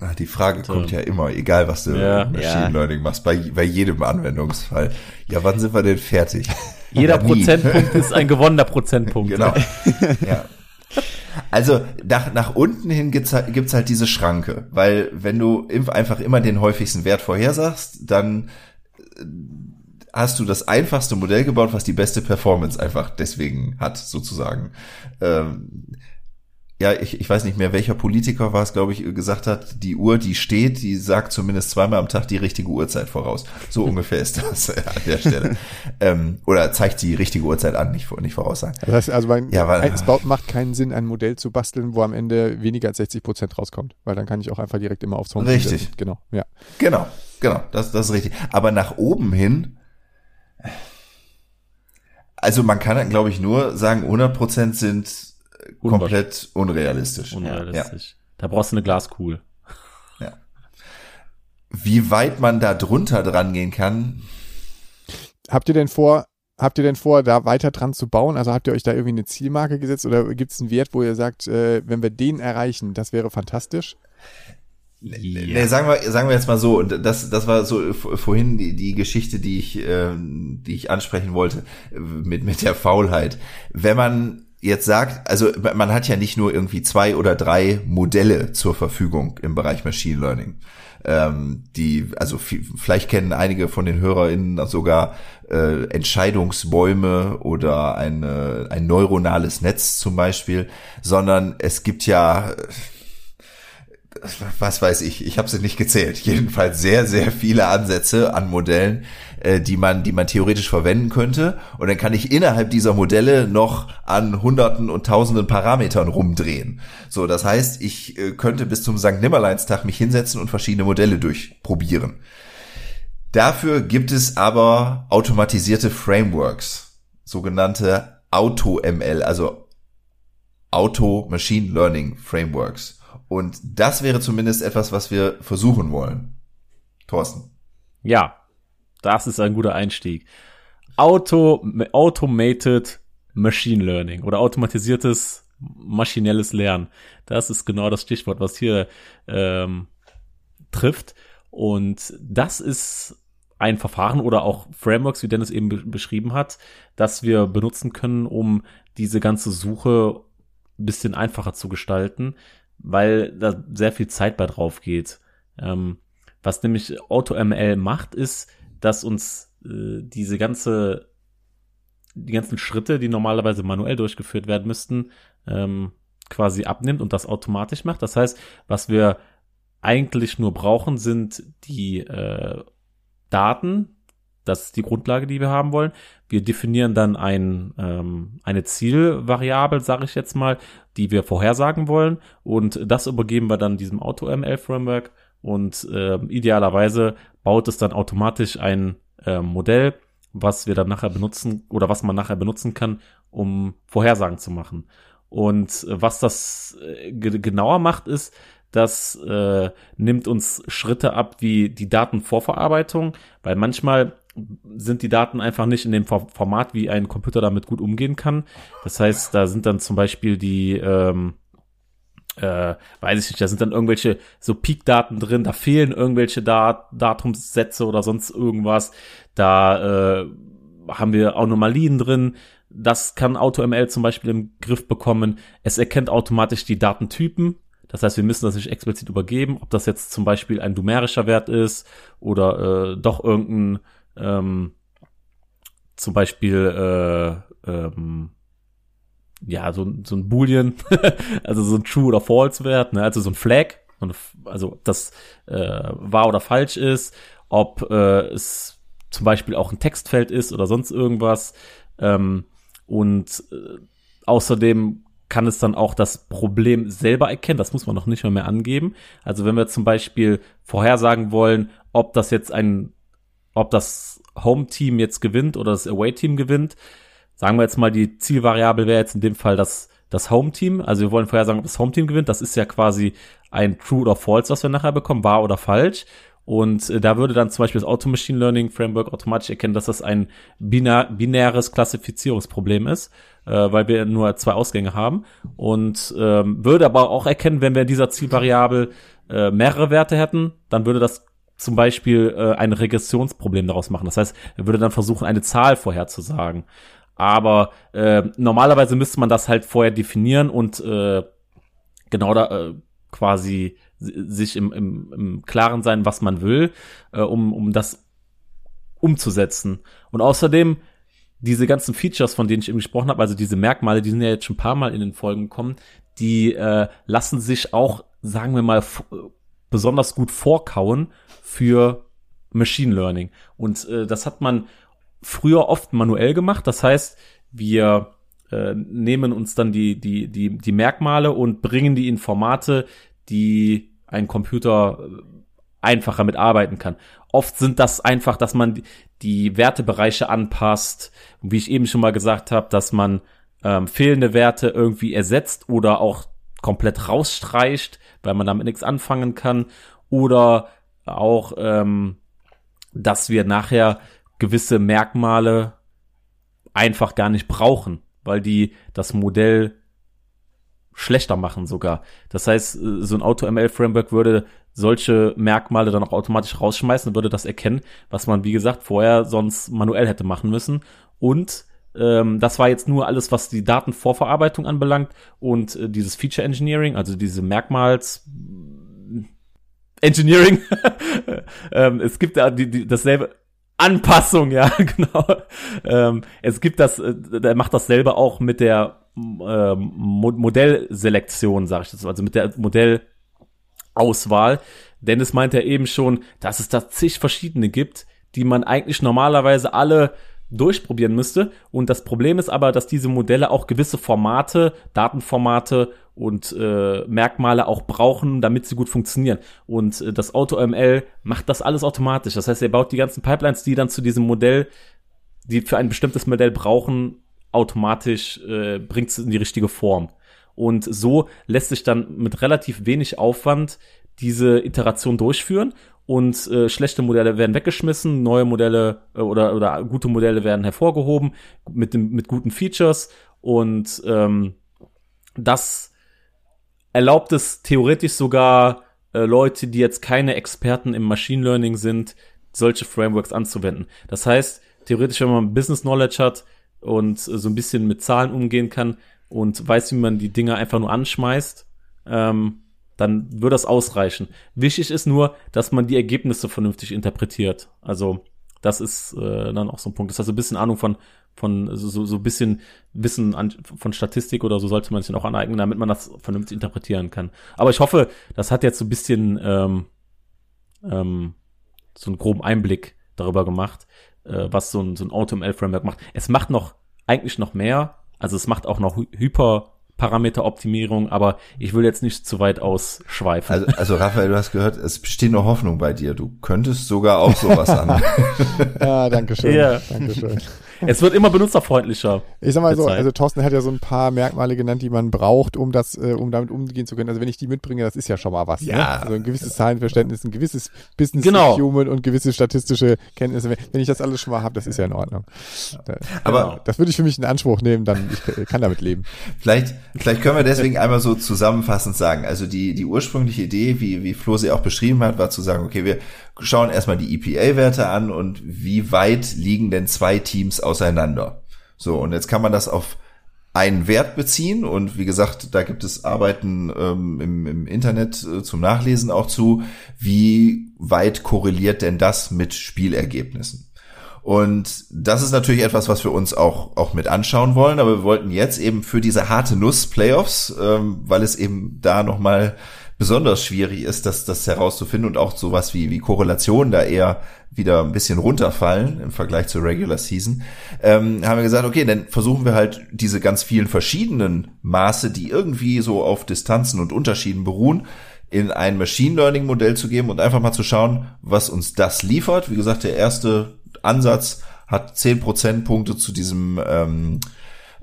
Ach, die Frage kommt ja immer, egal was du ja, Machine ja. Learning machst, bei, bei jedem Anwendungsfall. Ja, wann sind wir denn fertig? Jeder ja, Prozentpunkt ist ein gewonnener Prozentpunkt. Genau. ja. Also nach, nach unten hin gibt's halt, gibt's halt diese Schranke, weil wenn du einfach immer den häufigsten Wert vorhersagst, dann hast du das einfachste Modell gebaut, was die beste Performance einfach deswegen hat, sozusagen. Ähm, ja, ich, ich weiß nicht mehr, welcher Politiker war es, glaube ich, gesagt hat, die Uhr, die steht, die sagt zumindest zweimal am Tag die richtige Uhrzeit voraus. So ungefähr ist das an der Stelle. ähm, oder zeigt die richtige Uhrzeit an, nicht, nicht voraussagen. Das heißt also, mein, ja, weil, es macht keinen Sinn, ein Modell zu basteln, wo am Ende weniger als 60 Prozent rauskommt, weil dann kann ich auch einfach direkt immer aufs Home Richtig. Genau, ja. Genau, genau, das, das ist richtig. Aber nach oben hin also man kann, glaube ich, nur sagen, 100% sind komplett unrealistisch. Unrealistisch. Ja. Da brauchst du eine Glaskugel. Ja. Wie weit man da drunter dran gehen kann. Habt ihr denn vor, habt ihr denn vor, da weiter dran zu bauen? Also habt ihr euch da irgendwie eine Zielmarke gesetzt oder gibt es einen Wert, wo ihr sagt, äh, wenn wir den erreichen, das wäre fantastisch? Yeah. Nee, sagen wir, sagen wir jetzt mal so, und das, das war so vorhin die, die Geschichte, die ich, äh, die ich ansprechen wollte, mit, mit der Faulheit. Wenn man jetzt sagt, also man hat ja nicht nur irgendwie zwei oder drei Modelle zur Verfügung im Bereich Machine Learning. Ähm, die, also vielleicht kennen einige von den HörerInnen sogar äh, Entscheidungsbäume oder eine, ein neuronales Netz zum Beispiel, sondern es gibt ja was weiß ich, ich habe sie nicht gezählt. Jedenfalls sehr, sehr viele Ansätze an Modellen, äh, die man, die man theoretisch verwenden könnte. Und dann kann ich innerhalb dieser Modelle noch an Hunderten und Tausenden Parametern rumdrehen. So, das heißt, ich äh, könnte bis zum St. Nimmerleinstag mich hinsetzen und verschiedene Modelle durchprobieren. Dafür gibt es aber automatisierte Frameworks, sogenannte Auto-ML, also Auto-Machine Learning Frameworks. Und das wäre zumindest etwas, was wir versuchen wollen. Thorsten. Ja, das ist ein guter Einstieg. Auto, automated Machine Learning oder automatisiertes maschinelles Lernen. Das ist genau das Stichwort, was hier ähm, trifft. Und das ist ein Verfahren oder auch Frameworks, wie Dennis eben be beschrieben hat, das wir benutzen können, um diese ganze Suche ein bisschen einfacher zu gestalten weil da sehr viel Zeit bei drauf geht. Ähm, was nämlich AutoML macht, ist, dass uns äh, diese ganze, die ganzen Schritte, die normalerweise manuell durchgeführt werden müssten, ähm, quasi abnimmt und das automatisch macht. Das heißt, was wir eigentlich nur brauchen, sind die äh, Daten, das ist die Grundlage, die wir haben wollen. Wir definieren dann ein, ähm, eine Zielvariable, sage ich jetzt mal, die wir vorhersagen wollen. Und das übergeben wir dann diesem AutoML-Framework. Und äh, idealerweise baut es dann automatisch ein äh, Modell, was wir dann nachher benutzen oder was man nachher benutzen kann, um Vorhersagen zu machen. Und äh, was das äh, genauer macht, ist, das äh, nimmt uns Schritte ab wie die Datenvorverarbeitung, weil manchmal sind die Daten einfach nicht in dem Format, wie ein Computer damit gut umgehen kann. Das heißt, da sind dann zum Beispiel die, ähm, äh, weiß ich nicht, da sind dann irgendwelche so Peak-Daten drin, da fehlen irgendwelche Dat Datumssätze oder sonst irgendwas. Da äh, haben wir Anomalien drin. Das kann AutoML zum Beispiel im Griff bekommen. Es erkennt automatisch die Datentypen. Das heißt, wir müssen das nicht explizit übergeben, ob das jetzt zum Beispiel ein numerischer Wert ist oder äh, doch irgendein ähm, zum Beispiel äh, ähm, ja so, so ein Boolean, also so ein True oder False Wert, ne? also so ein Flag, also das äh, wahr oder falsch ist, ob äh, es zum Beispiel auch ein Textfeld ist oder sonst irgendwas. Ähm, und äh, außerdem kann es dann auch das Problem selber erkennen. Das muss man noch nicht mal mehr angeben. Also wenn wir zum Beispiel vorhersagen wollen, ob das jetzt ein, ob das Home-Team jetzt gewinnt oder das Away-Team gewinnt, sagen wir jetzt mal, die Zielvariable wäre jetzt in dem Fall das, das Home-Team. Also wir wollen vorhersagen, ob das Home-Team gewinnt. Das ist ja quasi ein True oder False, was wir nachher bekommen, wahr oder falsch. Und äh, da würde dann zum Beispiel das Auto Machine Learning Framework automatisch erkennen, dass das ein binär, binäres Klassifizierungsproblem ist, äh, weil wir nur zwei Ausgänge haben. Und ähm, würde aber auch erkennen, wenn wir in dieser Zielvariable äh, mehrere Werte hätten, dann würde das zum Beispiel äh, ein Regressionsproblem daraus machen. Das heißt, er würde dann versuchen, eine Zahl vorherzusagen. Aber äh, normalerweise müsste man das halt vorher definieren und äh, genau da äh, quasi sich im, im, im Klaren sein, was man will, äh, um, um das umzusetzen. Und außerdem diese ganzen Features, von denen ich eben gesprochen habe, also diese Merkmale, die sind ja jetzt schon ein paar Mal in den Folgen gekommen, die äh, lassen sich auch, sagen wir mal, besonders gut vorkauen für Machine Learning. Und äh, das hat man früher oft manuell gemacht. Das heißt, wir äh, nehmen uns dann die, die, die, die Merkmale und bringen die in Formate, die ein Computer äh, einfacher mitarbeiten kann. Oft sind das einfach, dass man die Wertebereiche anpasst. Wie ich eben schon mal gesagt habe, dass man ähm, fehlende Werte irgendwie ersetzt oder auch komplett rausstreicht, weil man damit nichts anfangen kann. Oder auch, ähm, dass wir nachher gewisse Merkmale einfach gar nicht brauchen, weil die das Modell schlechter machen sogar. Das heißt, äh, so ein AutoML-Framework würde solche Merkmale dann auch automatisch rausschmeißen, würde das erkennen, was man, wie gesagt, vorher sonst manuell hätte machen müssen. Und ähm, das war jetzt nur alles, was die Datenvorverarbeitung anbelangt und äh, dieses Feature Engineering, also diese Merkmals Engineering. ähm, es gibt da die, die, dasselbe Anpassung, ja, genau. Ähm, es gibt das, äh, der macht das selber auch mit der ähm, Modellselektion, sage ich das, also mit der Modellauswahl. Dennis meinte ja eben schon, dass es da zig verschiedene gibt, die man eigentlich normalerweise alle durchprobieren müsste. Und das Problem ist aber, dass diese Modelle auch gewisse Formate, Datenformate und äh, Merkmale auch brauchen, damit sie gut funktionieren. Und äh, das AutoML macht das alles automatisch. Das heißt, er baut die ganzen Pipelines, die dann zu diesem Modell, die für ein bestimmtes Modell brauchen, automatisch äh, bringt es in die richtige Form. Und so lässt sich dann mit relativ wenig Aufwand diese Iteration durchführen und äh, schlechte Modelle werden weggeschmissen, neue Modelle äh, oder, oder gute Modelle werden hervorgehoben mit, dem, mit guten Features und ähm, das erlaubt es theoretisch sogar äh, Leute, die jetzt keine Experten im Machine Learning sind, solche Frameworks anzuwenden. Das heißt, theoretisch, wenn man Business Knowledge hat und äh, so ein bisschen mit Zahlen umgehen kann und weiß, wie man die Dinge einfach nur anschmeißt, ähm, dann würde das ausreichen. Wichtig ist nur, dass man die Ergebnisse vernünftig interpretiert. Also das ist äh, dann auch so ein Punkt. Das heißt, ein bisschen Ahnung von von so so ein bisschen Wissen an, von Statistik oder so sollte man sich auch aneignen, damit man das vernünftig interpretieren kann. Aber ich hoffe, das hat jetzt so ein bisschen ähm, ähm, so einen groben Einblick darüber gemacht, äh, was so ein, so ein AutoML-Framework macht. Es macht noch eigentlich noch mehr. Also es macht auch noch Hyper Parameteroptimierung, aber ich will jetzt nicht zu weit ausschweifen. Also, also Raphael, du hast gehört, es besteht noch Hoffnung bei dir. Du könntest sogar auch sowas an. ja, danke schön. Ja. Danke schön. Es wird immer benutzerfreundlicher. Ich sag mal so, also Thorsten hat ja so ein paar Merkmale genannt, die man braucht, um das, äh, um damit umgehen zu können. Also wenn ich die mitbringe, das ist ja schon mal was. Ne? Ja. Ne? Also ein gewisses Zahlenverständnis, ein gewisses Business genau. Human und gewisse statistische Kenntnisse. Wenn ich das alles schon mal habe, das ist ja in Ordnung. Aber genau. das würde ich für mich in Anspruch nehmen, dann ich kann damit leben. Vielleicht, vielleicht können wir deswegen einmal so zusammenfassend sagen. Also die, die ursprüngliche Idee, wie, wie Flo sie auch beschrieben hat, war zu sagen, okay, wir schauen erstmal die EPA-Werte an und wie weit liegen denn zwei Teams auseinander. So, und jetzt kann man das auf einen Wert beziehen und wie gesagt, da gibt es Arbeiten ähm, im, im Internet äh, zum Nachlesen auch zu, wie weit korreliert denn das mit Spielergebnissen. Und das ist natürlich etwas, was wir uns auch, auch mit anschauen wollen, aber wir wollten jetzt eben für diese harte Nuss Playoffs, ähm, weil es eben da nochmal besonders schwierig ist, das, das herauszufinden und auch sowas wie, wie Korrelationen da eher wieder ein bisschen runterfallen im Vergleich zur Regular Season, ähm, haben wir gesagt, okay, dann versuchen wir halt diese ganz vielen verschiedenen Maße, die irgendwie so auf Distanzen und Unterschieden beruhen, in ein Machine Learning Modell zu geben und einfach mal zu schauen, was uns das liefert. Wie gesagt, der erste Ansatz hat zehn Prozentpunkte zu diesem ähm,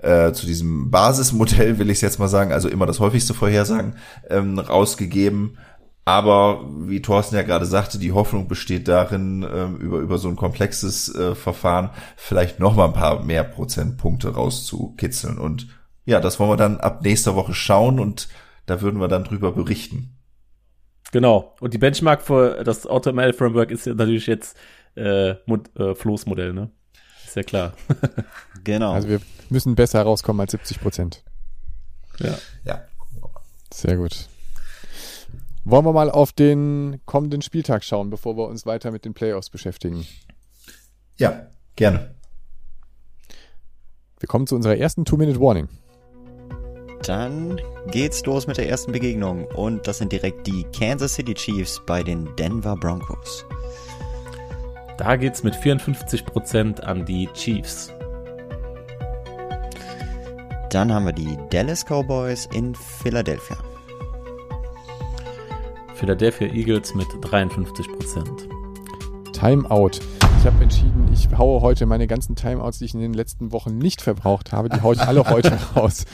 äh, zu diesem Basismodell, will ich es jetzt mal sagen, also immer das häufigste Vorhersagen, ähm, rausgegeben. Aber wie Thorsten ja gerade sagte, die Hoffnung besteht darin, ähm, über, über so ein komplexes äh, Verfahren vielleicht noch mal ein paar mehr Prozentpunkte rauszukitzeln. Und ja, das wollen wir dann ab nächster Woche schauen und da würden wir dann drüber berichten. Genau. Und die Benchmark für das AutoML Framework ist ja natürlich jetzt äh, äh, Floßmodell, ne? Ist ja klar. genau. Also wir müssen besser herauskommen als 70 Prozent. Ja. Ja. Sehr gut. Wollen wir mal auf den kommenden Spieltag schauen, bevor wir uns weiter mit den Playoffs beschäftigen? Ja, gerne. Wir kommen zu unserer ersten Two-Minute-Warning. Dann geht's los mit der ersten Begegnung und das sind direkt die Kansas City Chiefs bei den Denver Broncos. Da geht's mit 54% an die Chiefs. Dann haben wir die Dallas Cowboys in Philadelphia. Philadelphia Eagles mit 53%. Timeout. Ich habe entschieden, ich haue heute meine ganzen Timeouts, die ich in den letzten Wochen nicht verbraucht habe, die haue ich alle heute raus.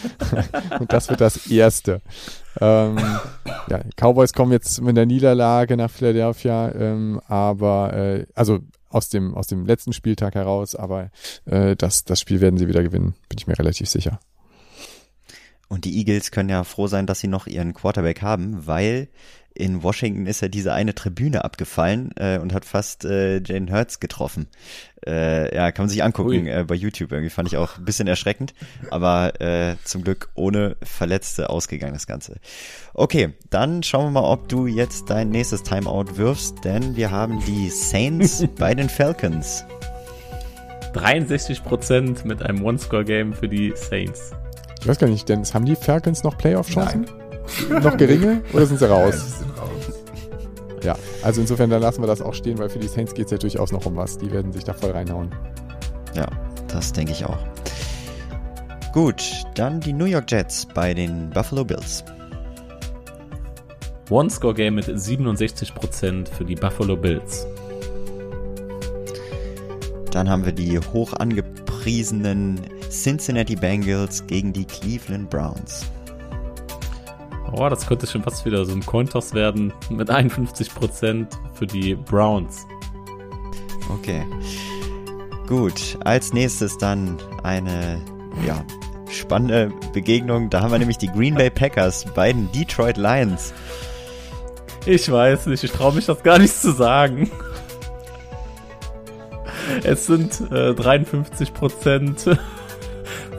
Und das wird das erste. Ähm, ja, Cowboys kommen jetzt mit der Niederlage nach Philadelphia, ähm, aber äh, also aus dem aus dem letzten Spieltag heraus, aber äh, das das Spiel werden sie wieder gewinnen, bin ich mir relativ sicher. Und die Eagles können ja froh sein, dass sie noch ihren Quarterback haben, weil in Washington ist ja diese eine Tribüne abgefallen äh, und hat fast äh, Jane Hurts getroffen. Äh, ja, kann man sich angucken äh, bei YouTube. Irgendwie fand ich auch ein bisschen erschreckend, aber äh, zum Glück ohne Verletzte ausgegangen das Ganze. Okay, dann schauen wir mal, ob du jetzt dein nächstes Timeout wirfst, denn wir haben die Saints bei den Falcons. 63% mit einem One-Score-Game für die Saints. Ich weiß gar nicht, Dennis, haben die Falcons noch Playoff-Chancen? noch geringe oder sind sie raus? Ja, sind raus. Ja, also insofern, dann lassen wir das auch stehen, weil für die Saints geht es ja durchaus noch um was. Die werden sich da voll reinhauen. Ja, das denke ich auch. Gut, dann die New York Jets bei den Buffalo Bills. One-Score-Game mit 67% für die Buffalo Bills. Dann haben wir die hoch angepriesenen Cincinnati Bengals gegen die Cleveland Browns. Oh, das könnte schon fast wieder so ein Cointoss werden mit 51% für die Browns. Okay. Gut, als nächstes dann eine ja, spannende Begegnung. Da haben wir nämlich die Green Bay Packers bei den Detroit Lions. Ich weiß nicht, ich traue mich das gar nicht zu sagen. Es sind äh, 53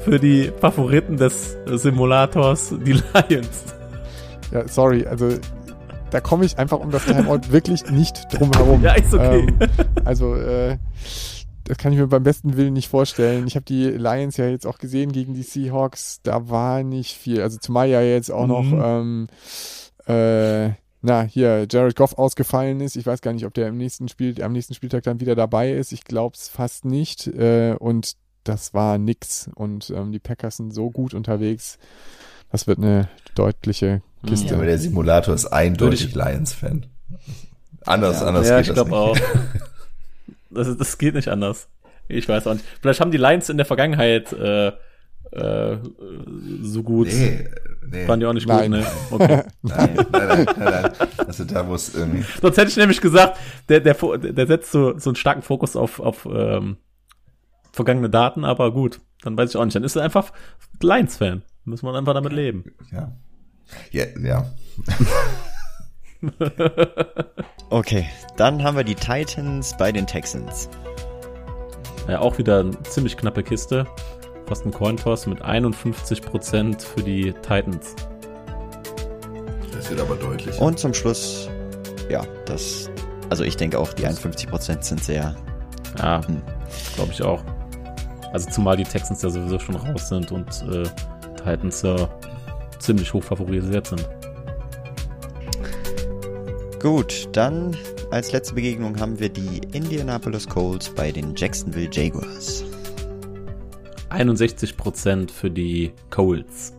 für die Favoriten des Simulators, die Lions. Ja, sorry, also da komme ich einfach um das Timeout wirklich nicht drum herum. Ja, ist okay. Ähm, also, äh, das kann ich mir beim besten Willen nicht vorstellen. Ich habe die Lions ja jetzt auch gesehen gegen die Seahawks. Da war nicht viel. Also zumal ja jetzt auch mhm. noch, ähm, äh, na, hier Jared Goff ausgefallen ist. Ich weiß gar nicht, ob der im nächsten Spiel, am nächsten Spieltag dann wieder dabei ist. Ich glaube es fast nicht. Äh, und das war nix. Und ähm, die Packers sind so gut unterwegs. Das wird eine deutliche Kiste. Ja, aber der Simulator ist eindeutig Lions-Fan. Anders, ja. anders ja, geht ich das nicht. Auch. Das, das geht nicht anders. Ich weiß auch nicht. Vielleicht haben die Lions in der Vergangenheit äh, äh, so gut. Nee, nee. Waren die auch nicht nein. gut, ne? Okay. nein, nein, nein, nein, nein. Also da muss irgendwie. Sonst hätte ich nämlich gesagt, der, der, der setzt so, so einen starken Fokus auf, auf ähm, vergangene Daten, aber gut, dann weiß ich auch nicht. Dann ist er einfach Lions-Fan. Muss man einfach damit leben. Ja. Ja, ja. okay, dann haben wir die Titans bei den Texans. Ja, auch wieder eine ziemlich knappe Kiste. Fast ein Cointoss mit 51% für die Titans. Das wird aber deutlich. Und zum Schluss, ja, das, also ich denke auch, die 51% sind sehr. Ja, hm. glaube ich auch. Also zumal die Texans ja sowieso schon raus sind und äh, Titans ja ziemlich hoch favorisiert sind. Gut, dann als letzte Begegnung haben wir die Indianapolis Colts bei den Jacksonville Jaguars. 61% für die Colts.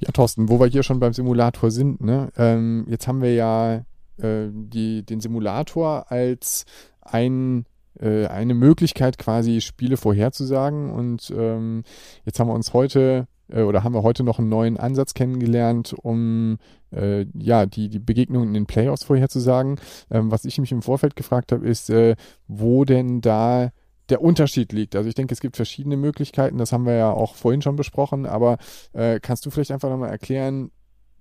Ja, Thorsten, wo wir hier schon beim Simulator sind, ne? Ähm, jetzt haben wir ja äh, die, den Simulator als ein äh, eine Möglichkeit quasi Spiele vorherzusagen und ähm, jetzt haben wir uns heute äh, oder haben wir heute noch einen neuen Ansatz kennengelernt, um äh, ja die, die Begegnungen in den Playoffs vorherzusagen. Ähm, was ich mich im Vorfeld gefragt habe, ist, äh, wo denn da der Unterschied liegt. Also ich denke, es gibt verschiedene Möglichkeiten, das haben wir ja auch vorhin schon besprochen, aber äh, kannst du vielleicht einfach nochmal erklären,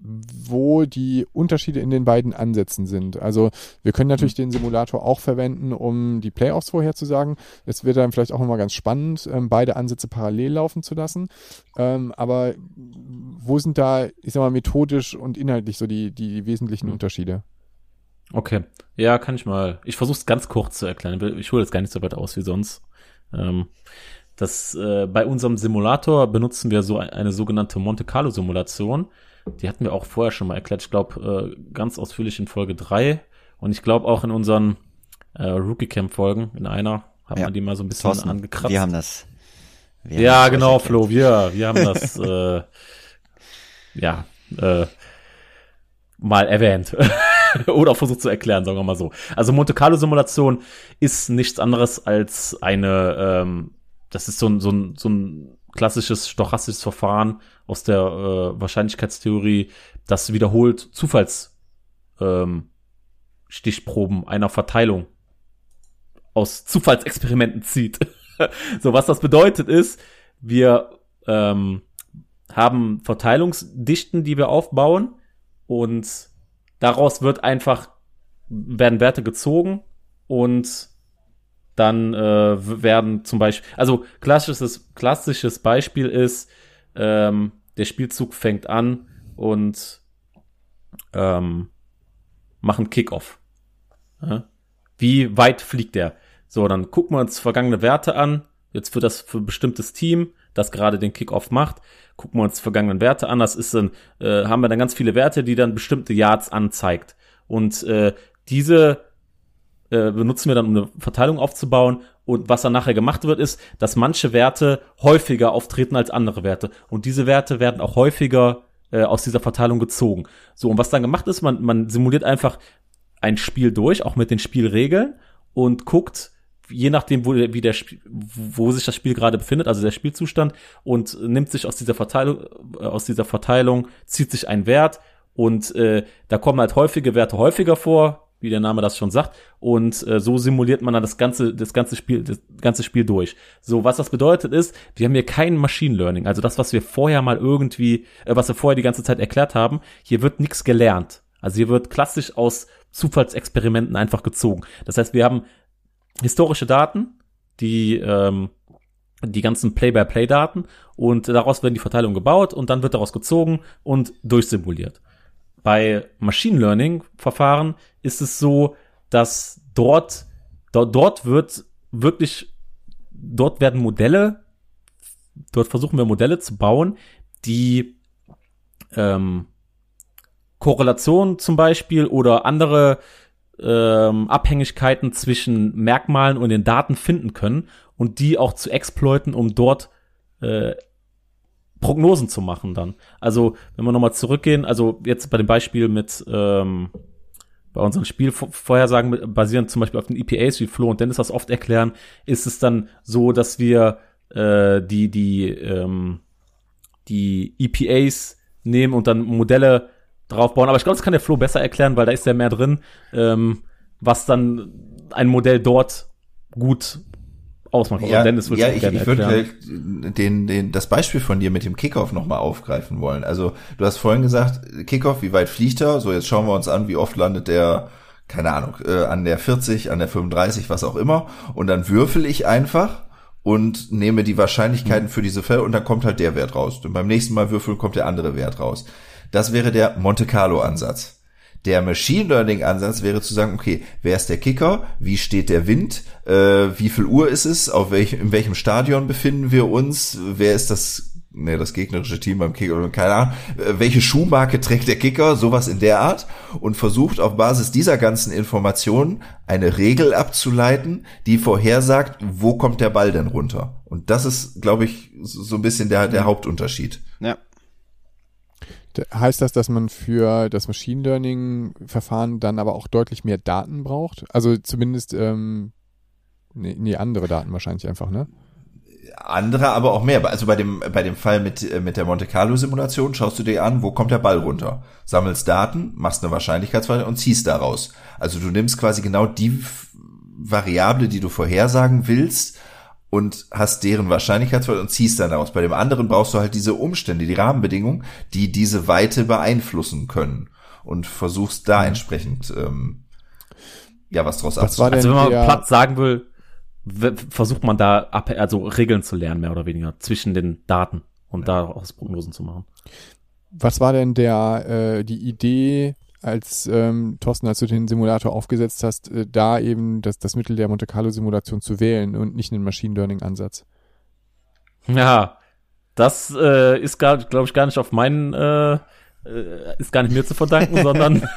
wo die Unterschiede in den beiden Ansätzen sind. Also wir können natürlich mhm. den Simulator auch verwenden, um die Playoffs vorherzusagen. Es wird dann vielleicht auch nochmal ganz spannend, ähm, beide Ansätze parallel laufen zu lassen. Ähm, aber wo sind da, ich sag mal, methodisch und inhaltlich so die, die wesentlichen mhm. Unterschiede? Okay, ja, kann ich mal. Ich versuche es ganz kurz zu erklären. Ich hole jetzt gar nicht so weit aus wie sonst. Ähm, das, äh, bei unserem Simulator benutzen wir so eine sogenannte Monte Carlo Simulation. Die hatten wir auch vorher schon mal erklärt. Ich glaube, äh, ganz ausführlich in Folge drei Und ich glaube auch in unseren äh, Rookie Camp Folgen, in einer, hat ja. man die mal so ein bisschen Thorsten, angekratzt. Wir haben das. Wir ja, haben genau, Flo, wir, wir haben das, äh, ja, äh, mal erwähnt. Oder versucht zu erklären, sagen wir mal so. Also Monte Carlo Simulation ist nichts anderes als eine, ähm, das ist so ein, so ein, so ein klassisches stochastisches Verfahren aus der äh, Wahrscheinlichkeitstheorie, das wiederholt Zufallsstichproben ähm, einer Verteilung aus Zufallsexperimenten zieht. so, was das bedeutet ist, wir ähm, haben Verteilungsdichten, die wir aufbauen und daraus wird einfach, werden Werte gezogen und dann äh, werden zum Beispiel, also klassisches, klassisches Beispiel ist, ähm, der Spielzug fängt an und ähm, machen Kickoff. Ja? Wie weit fliegt der? So, dann gucken wir uns vergangene Werte an. Jetzt für das für ein bestimmtes Team, das gerade den Kickoff macht, gucken wir uns vergangenen Werte an. Das ist dann, äh, haben wir dann ganz viele Werte, die dann bestimmte Yards anzeigt. Und äh, diese äh, benutzen wir dann, um eine Verteilung aufzubauen. Und was dann nachher gemacht wird, ist, dass manche Werte häufiger auftreten als andere Werte. Und diese Werte werden auch häufiger äh, aus dieser Verteilung gezogen. So, und was dann gemacht ist, man, man simuliert einfach ein Spiel durch, auch mit den Spielregeln und guckt, je nachdem, wo, wie der, wo sich das Spiel gerade befindet, also der Spielzustand, und nimmt sich aus dieser Verteilung, äh, aus dieser Verteilung, zieht sich ein Wert und äh, da kommen halt häufige Werte häufiger vor, wie der Name das schon sagt. Und äh, so simuliert man dann das ganze, das ganze Spiel, das ganze Spiel durch. So, was das bedeutet ist, wir haben hier kein Machine Learning. Also das, was wir vorher mal irgendwie, äh, was wir vorher die ganze Zeit erklärt haben, hier wird nichts gelernt. Also hier wird klassisch aus Zufallsexperimenten einfach gezogen. Das heißt, wir haben historische Daten, die ähm, die ganzen Play-by-Play-Daten und daraus werden die Verteilungen gebaut und dann wird daraus gezogen und durchsimuliert. Bei Machine Learning Verfahren ist es so, dass dort, dort, dort wird wirklich, dort werden Modelle, dort versuchen wir Modelle zu bauen, die ähm, Korrelationen zum Beispiel oder andere ähm, Abhängigkeiten zwischen Merkmalen und den Daten finden können und die auch zu exploiten, um dort äh, Prognosen zu machen dann. Also, wenn wir nochmal zurückgehen, also jetzt bei dem Beispiel mit ähm, bei unseren Spielvorhersagen basierend zum Beispiel auf den EPAs, wie Flo und Dennis das oft erklären, ist es dann so, dass wir äh, die, die, ähm, die EPAs nehmen und dann Modelle drauf bauen. Aber ich glaube, das kann der Flo besser erklären, weil da ist ja mehr drin, ähm, was dann ein Modell dort gut ausmacht. Ja, Dennis ja ich, ich würde halt den, den, das Beispiel von dir mit dem Kickoff nochmal aufgreifen wollen. Also du hast vorhin gesagt, Kickoff, wie weit fliegt er? So, jetzt schauen wir uns an, wie oft landet der, keine Ahnung, äh, an der 40, an der 35, was auch immer. Und dann würfel ich einfach und nehme die Wahrscheinlichkeiten für diese Fälle und dann kommt halt der Wert raus. Und beim nächsten Mal würfeln kommt der andere Wert raus. Das wäre der Monte Carlo Ansatz. Der Machine Learning Ansatz wäre zu sagen, okay, wer ist der Kicker? Wie steht der Wind? Äh, wie viel Uhr ist es? Auf welch, in welchem Stadion befinden wir uns? Wer ist das nee, das gegnerische Team beim Kicker, keine Ahnung, äh, welche Schuhmarke trägt der Kicker, sowas in der Art und versucht auf Basis dieser ganzen Informationen eine Regel abzuleiten, die vorhersagt, wo kommt der Ball denn runter. Und das ist, glaube ich, so ein bisschen der, der Hauptunterschied. Ja. Heißt das, dass man für das Machine Learning-Verfahren dann aber auch deutlich mehr Daten braucht? Also zumindest, ähm, nee, nee, andere Daten wahrscheinlich einfach, ne? andere, aber auch mehr. Also bei dem, bei dem Fall mit, äh, mit der Monte Carlo Simulation schaust du dir an, wo kommt der Ball runter? Sammelst Daten, machst eine Wahrscheinlichkeitsverteilung und ziehst daraus. Also du nimmst quasi genau die Variable, die du vorhersagen willst und hast deren Wahrscheinlichkeitsverteilung und ziehst dann daraus. Bei dem anderen brauchst du halt diese Umstände, die Rahmenbedingungen, die diese Weite beeinflussen können und versuchst da mhm. entsprechend, ähm, ja, was draus abzuleiten. Also wenn man platt sagen will, versucht man da also Regeln zu lernen, mehr oder weniger, zwischen den Daten und ja. daraus Prognosen zu machen. Was war denn der äh, die Idee, als ähm, Thorsten, als du den Simulator aufgesetzt hast, äh, da eben das, das Mittel der Monte Carlo Simulation zu wählen und nicht einen Machine Learning Ansatz? Ja, das äh, ist glaube ich, gar nicht auf meinen äh, äh, ist gar nicht mir zu verdanken, sondern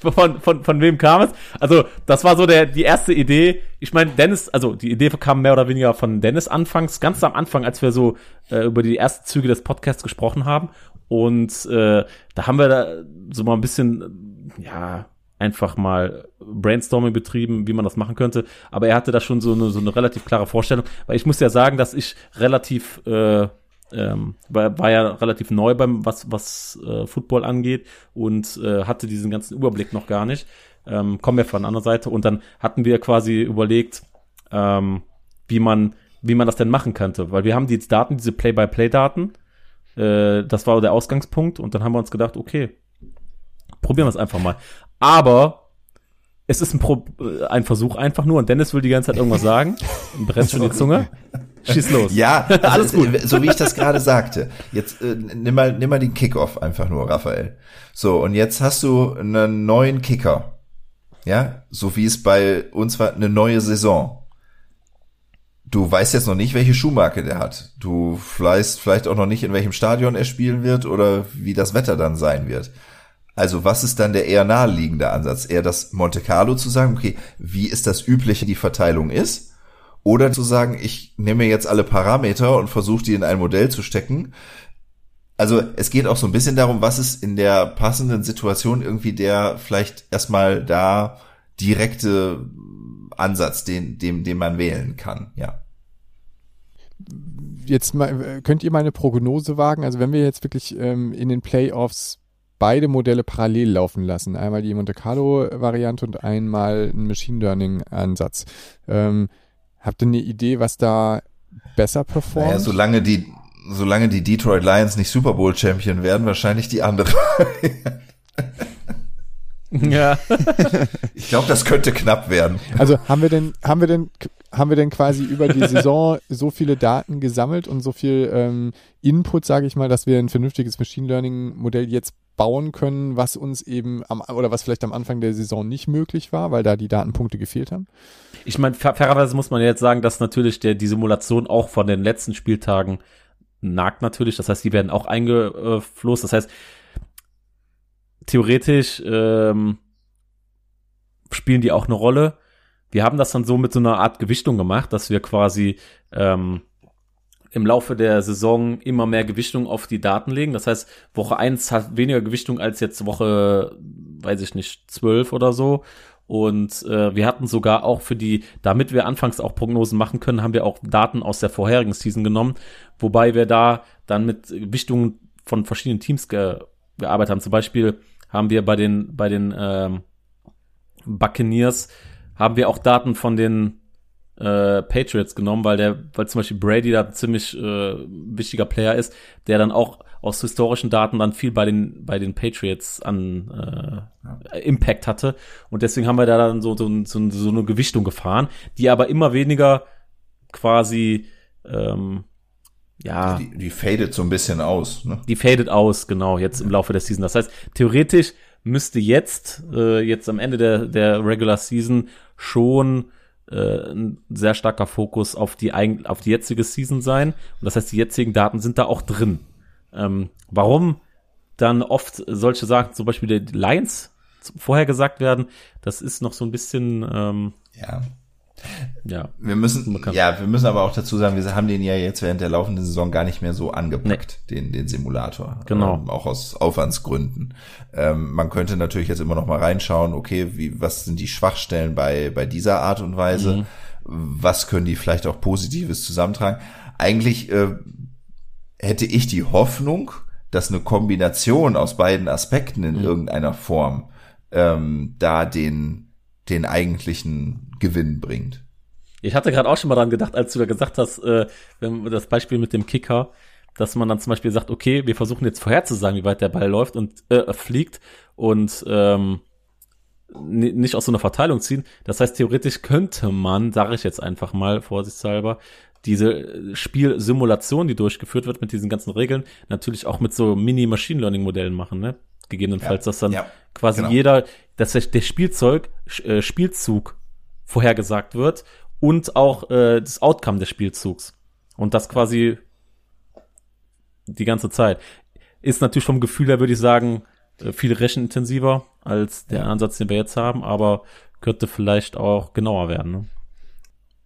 von, von, von wem kam es? Also, das war so der, die erste Idee. Ich meine, Dennis, also die Idee kam mehr oder weniger von Dennis anfangs, ganz am Anfang, als wir so äh, über die ersten Züge des Podcasts gesprochen haben. Und äh, da haben wir da so mal ein bisschen, ja, einfach mal Brainstorming betrieben, wie man das machen könnte. Aber er hatte da schon so eine, so eine relativ klare Vorstellung, weil ich muss ja sagen, dass ich relativ äh, ähm, war, war ja relativ neu beim was was äh, Football angeht und äh, hatte diesen ganzen Überblick noch gar nicht. Ähm, kommen wir von der anderen Seite und dann hatten wir quasi überlegt, ähm, wie man wie man das denn machen könnte, weil wir haben die Daten, diese Play-by-Play-Daten, äh, das war der Ausgangspunkt und dann haben wir uns gedacht, okay, probieren wir es einfach mal. Aber es ist ein, Pro äh, ein Versuch einfach nur und Dennis will die ganze Zeit irgendwas sagen, brennt schon die Zunge. Schieß los. Ja, also, alles gut. So wie ich das gerade sagte. Jetzt äh, nimm mal nimm mal den Kickoff einfach nur, Raphael. So und jetzt hast du einen neuen Kicker. Ja, so wie es bei uns war, eine neue Saison. Du weißt jetzt noch nicht, welche Schuhmarke der hat. Du weißt vielleicht auch noch nicht, in welchem Stadion er spielen wird oder wie das Wetter dann sein wird. Also was ist dann der eher naheliegende Ansatz? Eher das Monte Carlo zu sagen, okay, wie ist das übliche, die Verteilung ist? Oder zu sagen, ich nehme jetzt alle Parameter und versuche die in ein Modell zu stecken. Also es geht auch so ein bisschen darum, was ist in der passenden Situation irgendwie der vielleicht erstmal da direkte Ansatz, den, dem, den man wählen kann, ja. Jetzt mal, könnt ihr mal eine Prognose wagen? Also wenn wir jetzt wirklich ähm, in den Playoffs beide Modelle parallel laufen lassen, einmal die Monte Carlo Variante und einmal ein Machine Learning Ansatz. Ähm, Habt ihr eine Idee, was da besser performt? Naja, solange die, solange die Detroit Lions nicht Super Bowl Champion werden, wahrscheinlich die andere. ja. ich glaube, das könnte knapp werden. Also haben wir denn, haben wir denn, haben wir denn quasi über die Saison so viele Daten gesammelt und so viel ähm, Input, sage ich mal, dass wir ein vernünftiges Machine Learning Modell jetzt bauen können, was uns eben am, oder was vielleicht am Anfang der Saison nicht möglich war, weil da die Datenpunkte gefehlt haben? Ich meine, fairerweise muss man jetzt sagen, dass natürlich der, die Simulation auch von den letzten Spieltagen nagt natürlich. Das heißt, die werden auch eingeflossen. Das heißt, theoretisch ähm, spielen die auch eine Rolle. Wir haben das dann so mit so einer Art Gewichtung gemacht, dass wir quasi ähm, im Laufe der Saison immer mehr Gewichtung auf die Daten legen. Das heißt, Woche eins hat weniger Gewichtung als jetzt Woche, weiß ich nicht, zwölf oder so. Und äh, wir hatten sogar auch für die, damit wir anfangs auch Prognosen machen können, haben wir auch Daten aus der vorherigen Season genommen, wobei wir da dann mit Gewichtungen von verschiedenen Teams ge gearbeitet haben. Zum Beispiel haben wir bei den bei den ähm, Buccaneers haben wir auch Daten von den äh, Patriots genommen, weil der, weil zum Beispiel Brady da ziemlich äh, wichtiger Player ist, der dann auch aus historischen Daten dann viel bei den bei den Patriots an äh. Impact hatte und deswegen haben wir da dann so so, so, so eine Gewichtung gefahren, die aber immer weniger quasi ähm, ja die, die fadet so ein bisschen aus, ne? Die fadet aus, genau jetzt im Laufe der Season. Das heißt theoretisch müsste jetzt äh, jetzt am Ende der der Regular Season schon äh, ein sehr starker Fokus auf die, auf die jetzige Season sein. Und das heißt, die jetzigen Daten sind da auch drin. Ähm, warum dann oft solche Sachen, zum Beispiel die Lines vorher gesagt werden, das ist noch so ein bisschen ähm, ja. Ja. Wir müssen, ja, wir müssen aber auch dazu sagen, wir haben den ja jetzt während der laufenden Saison gar nicht mehr so angepackt, nee. den, den Simulator. Genau. Ähm, auch aus Aufwandsgründen. Ähm, man könnte natürlich jetzt immer noch mal reinschauen, okay, wie, was sind die Schwachstellen bei, bei dieser Art und Weise? Mhm. Was können die vielleicht auch Positives zusammentragen? Eigentlich äh, hätte ich die Hoffnung, dass eine Kombination aus beiden Aspekten in mhm. irgendeiner Form ähm, da den, den eigentlichen Gewinn bringt. Ich hatte gerade auch schon mal dran gedacht, als du da gesagt hast, äh, wenn das Beispiel mit dem Kicker, dass man dann zum Beispiel sagt, okay, wir versuchen jetzt vorherzusagen, wie weit der Ball läuft und äh, fliegt und ähm, nicht aus so einer Verteilung ziehen. Das heißt, theoretisch könnte man, sage ich jetzt einfach mal vorsichtshalber, diese Spielsimulation, die durchgeführt wird mit diesen ganzen Regeln, natürlich auch mit so Mini-Machine Learning-Modellen machen, ne? Gegebenenfalls, ja, dass dann ja, quasi genau. jeder, dass der Spielzeug, äh, Spielzug vorhergesagt wird und auch äh, das Outcome des Spielzugs. Und das quasi die ganze Zeit. Ist natürlich vom Gefühl her, würde ich sagen, äh, viel rechenintensiver als der Ansatz, den wir jetzt haben, aber könnte vielleicht auch genauer werden. Ne?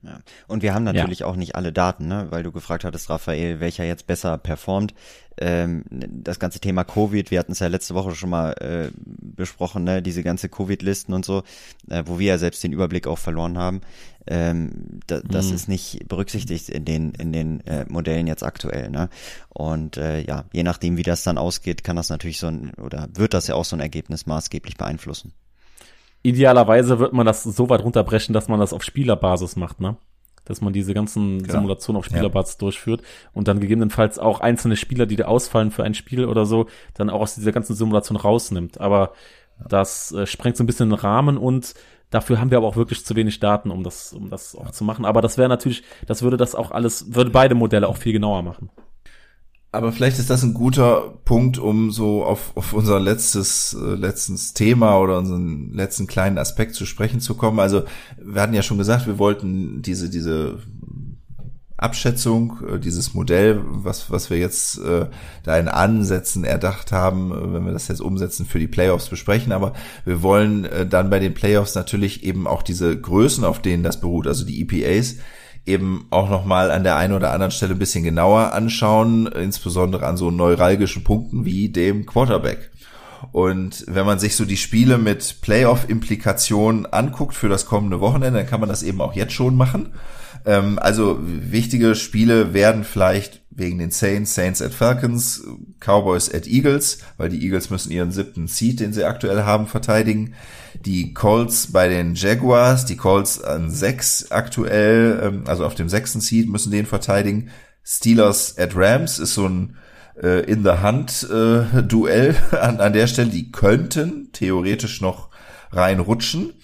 Ja. Und wir haben natürlich ja. auch nicht alle Daten, ne? weil du gefragt hattest, Raphael, welcher jetzt besser performt. Ähm, das ganze Thema Covid, wir hatten es ja letzte Woche schon mal äh, besprochen, ne? diese ganze Covid-Listen und so, äh, wo wir ja selbst den Überblick auch verloren haben. Ähm, da, das mhm. ist nicht berücksichtigt in den in den äh, Modellen jetzt aktuell. Ne? Und äh, ja, je nachdem, wie das dann ausgeht, kann das natürlich so ein oder wird das ja auch so ein Ergebnis maßgeblich beeinflussen. Idealerweise wird man das so weit runterbrechen, dass man das auf Spielerbasis macht, ne? Dass man diese ganzen genau. Simulationen auf Spielerbasis ja. durchführt und dann gegebenenfalls auch einzelne Spieler, die da ausfallen für ein Spiel oder so, dann auch aus dieser ganzen Simulation rausnimmt. Aber das äh, sprengt so ein bisschen den Rahmen und dafür haben wir aber auch wirklich zu wenig Daten, um das, um das auch zu machen. Aber das wäre natürlich, das würde das auch alles, würde beide Modelle auch viel genauer machen. Aber vielleicht ist das ein guter Punkt, um so auf, auf unser letztes, äh, letztes Thema oder unseren letzten kleinen Aspekt zu sprechen zu kommen. Also wir hatten ja schon gesagt, wir wollten diese, diese Abschätzung, äh, dieses Modell, was, was wir jetzt äh, da in Ansätzen erdacht haben, äh, wenn wir das jetzt umsetzen, für die Playoffs besprechen. Aber wir wollen äh, dann bei den Playoffs natürlich eben auch diese Größen, auf denen das beruht, also die EPAs, eben auch nochmal an der einen oder anderen Stelle ein bisschen genauer anschauen, insbesondere an so neuralgischen Punkten wie dem Quarterback. Und wenn man sich so die Spiele mit Playoff-Implikationen anguckt für das kommende Wochenende, dann kann man das eben auch jetzt schon machen. Ähm, also wichtige Spiele werden vielleicht wegen den Saints, Saints at Falcons, Cowboys at Eagles, weil die Eagles müssen ihren siebten Seed, den sie aktuell haben, verteidigen die Colts bei den Jaguars, die Colts an sechs aktuell, ähm, also auf dem sechsten Seed müssen den verteidigen. Steelers at Rams ist so ein äh, in the Hand äh, Duell an, an der Stelle. Die könnten theoretisch noch reinrutschen.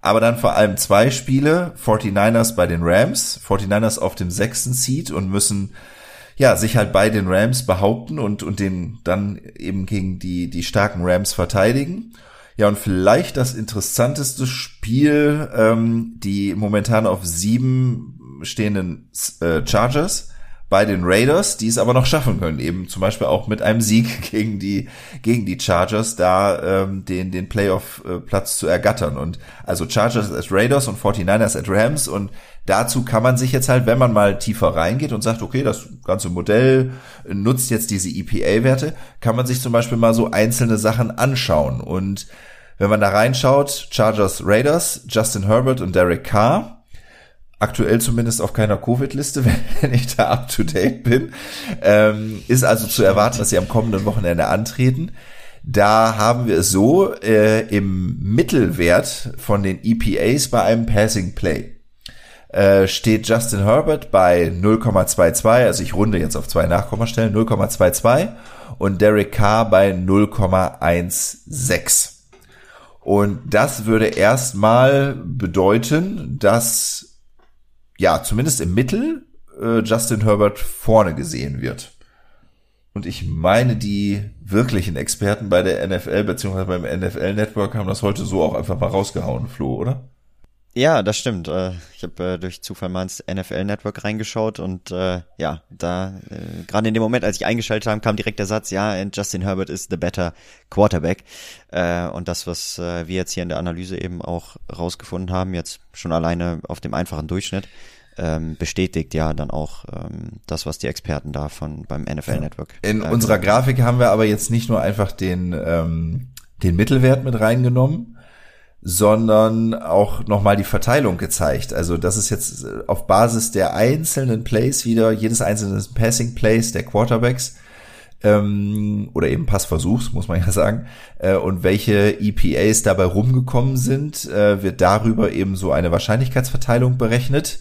Aber dann vor allem zwei Spiele, 49ers bei den Rams, 49ers auf dem sechsten Seed und müssen ja, sich halt bei den Rams behaupten und, und den dann eben gegen die, die starken Rams verteidigen. Ja, und vielleicht das interessanteste Spiel, ähm, die momentan auf sieben stehenden äh, Chargers bei den Raiders, die es aber noch schaffen können, eben zum Beispiel auch mit einem Sieg gegen die gegen die Chargers da ähm, den den Playoff-Platz zu ergattern und also Chargers as Raiders und 49ers at Rams und dazu kann man sich jetzt halt, wenn man mal tiefer reingeht und sagt, okay, das ganze Modell nutzt jetzt diese EPA-Werte, kann man sich zum Beispiel mal so einzelne Sachen anschauen und wenn man da reinschaut, Chargers Raiders, Justin Herbert und Derek Carr, aktuell zumindest auf keiner Covid-Liste, wenn ich da up to date bin, ähm, ist also zu erwarten, dass sie am kommenden Wochenende antreten. Da haben wir es so äh, im Mittelwert von den EPAs bei einem Passing Play äh, steht Justin Herbert bei 0,22, also ich runde jetzt auf zwei Nachkommastellen, 0,22 und Derek Carr bei 0,16. Und das würde erstmal bedeuten, dass ja zumindest im Mittel äh, Justin Herbert vorne gesehen wird. Und ich meine, die wirklichen Experten bei der NFL beziehungsweise beim NFL Network haben das heute so auch einfach mal rausgehauen, Flo, oder? Ja, das stimmt. Äh, ich habe äh, durch Zufall mal ins NFL Network reingeschaut und äh, ja, da äh, gerade in dem Moment, als ich eingeschaltet habe, kam direkt der Satz, ja, and Justin Herbert is the better quarterback. Äh, und das, was äh, wir jetzt hier in der Analyse eben auch rausgefunden haben, jetzt schon alleine auf dem einfachen Durchschnitt, ähm, bestätigt ja dann auch ähm, das, was die Experten da von beim NFL Network. In äh, unserer Grafik haben wir aber jetzt nicht nur einfach den ähm, den Mittelwert mit reingenommen, sondern auch nochmal die Verteilung gezeigt. Also das ist jetzt äh, auf Basis der einzelnen Plays wieder, jedes einzelne Passing Plays der Quarterbacks ähm, oder eben Passversuchs, muss man ja sagen, äh, und welche EPAs dabei rumgekommen sind, äh, wird darüber eben so eine Wahrscheinlichkeitsverteilung berechnet.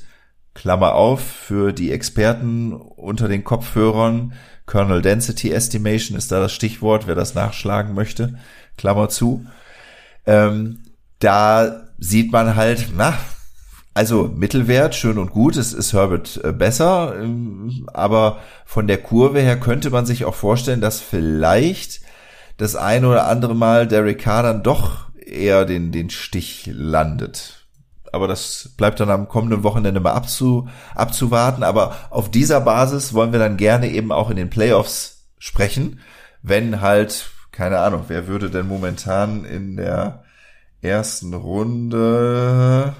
Klammer auf, für die Experten unter den Kopfhörern, Kernel Density Estimation ist da das Stichwort, wer das nachschlagen möchte, Klammer zu. Ähm, da sieht man halt, na, also Mittelwert, schön und gut, es ist Herbert äh, besser, ähm, aber von der Kurve her könnte man sich auch vorstellen, dass vielleicht das ein oder andere Mal Derek Carr dann doch eher den, den Stich landet. Aber das bleibt dann am kommenden Wochenende mal abzu, abzuwarten. Aber auf dieser Basis wollen wir dann gerne eben auch in den Playoffs sprechen, wenn halt, keine Ahnung, wer würde denn momentan in der ersten Runde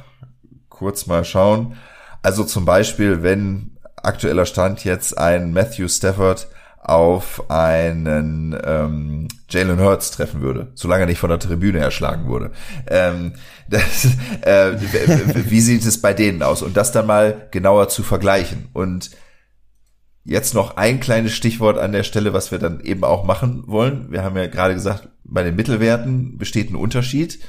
kurz mal schauen. Also zum Beispiel, wenn aktueller Stand jetzt ein Matthew Stafford auf einen ähm, Jalen Hurts treffen würde, solange er nicht von der Tribüne erschlagen wurde. Ähm, das, äh, wie sieht es bei denen aus? Und das dann mal genauer zu vergleichen. Und jetzt noch ein kleines Stichwort an der Stelle, was wir dann eben auch machen wollen. Wir haben ja gerade gesagt, bei den Mittelwerten besteht ein Unterschied.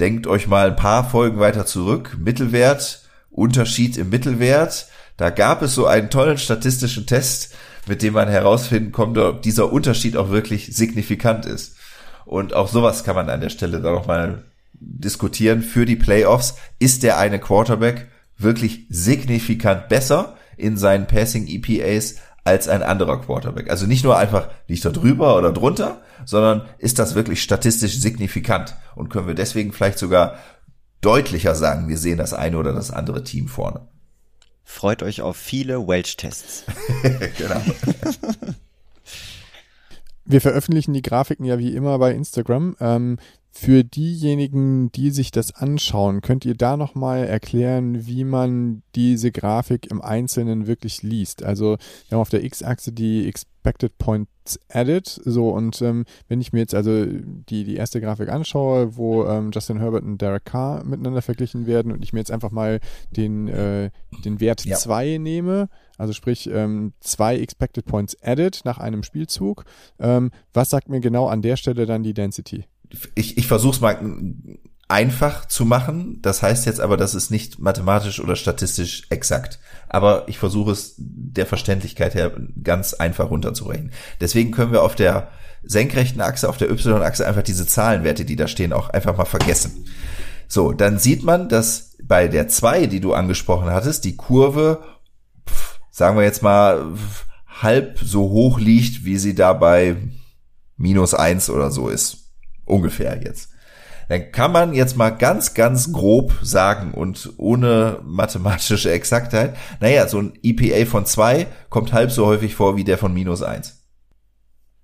Denkt euch mal ein paar Folgen weiter zurück. Mittelwert, Unterschied im Mittelwert. Da gab es so einen tollen statistischen Test, mit dem man herausfinden konnte, ob dieser Unterschied auch wirklich signifikant ist. Und auch sowas kann man an der Stelle da noch mal diskutieren für die Playoffs. Ist der eine Quarterback wirklich signifikant besser in seinen Passing EPAs als ein anderer Quarterback. Also nicht nur einfach liegt er drüber oder drunter, sondern ist das wirklich statistisch signifikant und können wir deswegen vielleicht sogar deutlicher sagen, wir sehen das eine oder das andere Team vorne. Freut euch auf viele Welch-Tests. genau. Wir veröffentlichen die Grafiken ja wie immer bei Instagram. Ähm, für diejenigen, die sich das anschauen, könnt ihr da nochmal erklären, wie man diese Grafik im Einzelnen wirklich liest? Also wir haben auf der X-Achse die Expected Points Added, so und ähm, wenn ich mir jetzt also die, die erste Grafik anschaue, wo ähm, Justin Herbert und Derek Carr miteinander verglichen werden und ich mir jetzt einfach mal den, äh, den Wert 2 ja. nehme, also sprich ähm, zwei Expected Points Added nach einem Spielzug, ähm, was sagt mir genau an der Stelle dann die Density? Ich, ich versuche es mal einfach zu machen. Das heißt jetzt aber, das ist nicht mathematisch oder statistisch exakt. Aber ich versuche es der Verständlichkeit her ganz einfach runterzurechnen. Deswegen können wir auf der senkrechten Achse, auf der Y-Achse einfach diese Zahlenwerte, die da stehen, auch einfach mal vergessen. So, dann sieht man, dass bei der 2, die du angesprochen hattest, die Kurve, sagen wir jetzt mal, halb so hoch liegt, wie sie da bei minus eins oder so ist. Ungefähr jetzt. Dann kann man jetzt mal ganz, ganz grob sagen und ohne mathematische Exaktheit, naja, so ein EPA von zwei kommt halb so häufig vor wie der von minus eins.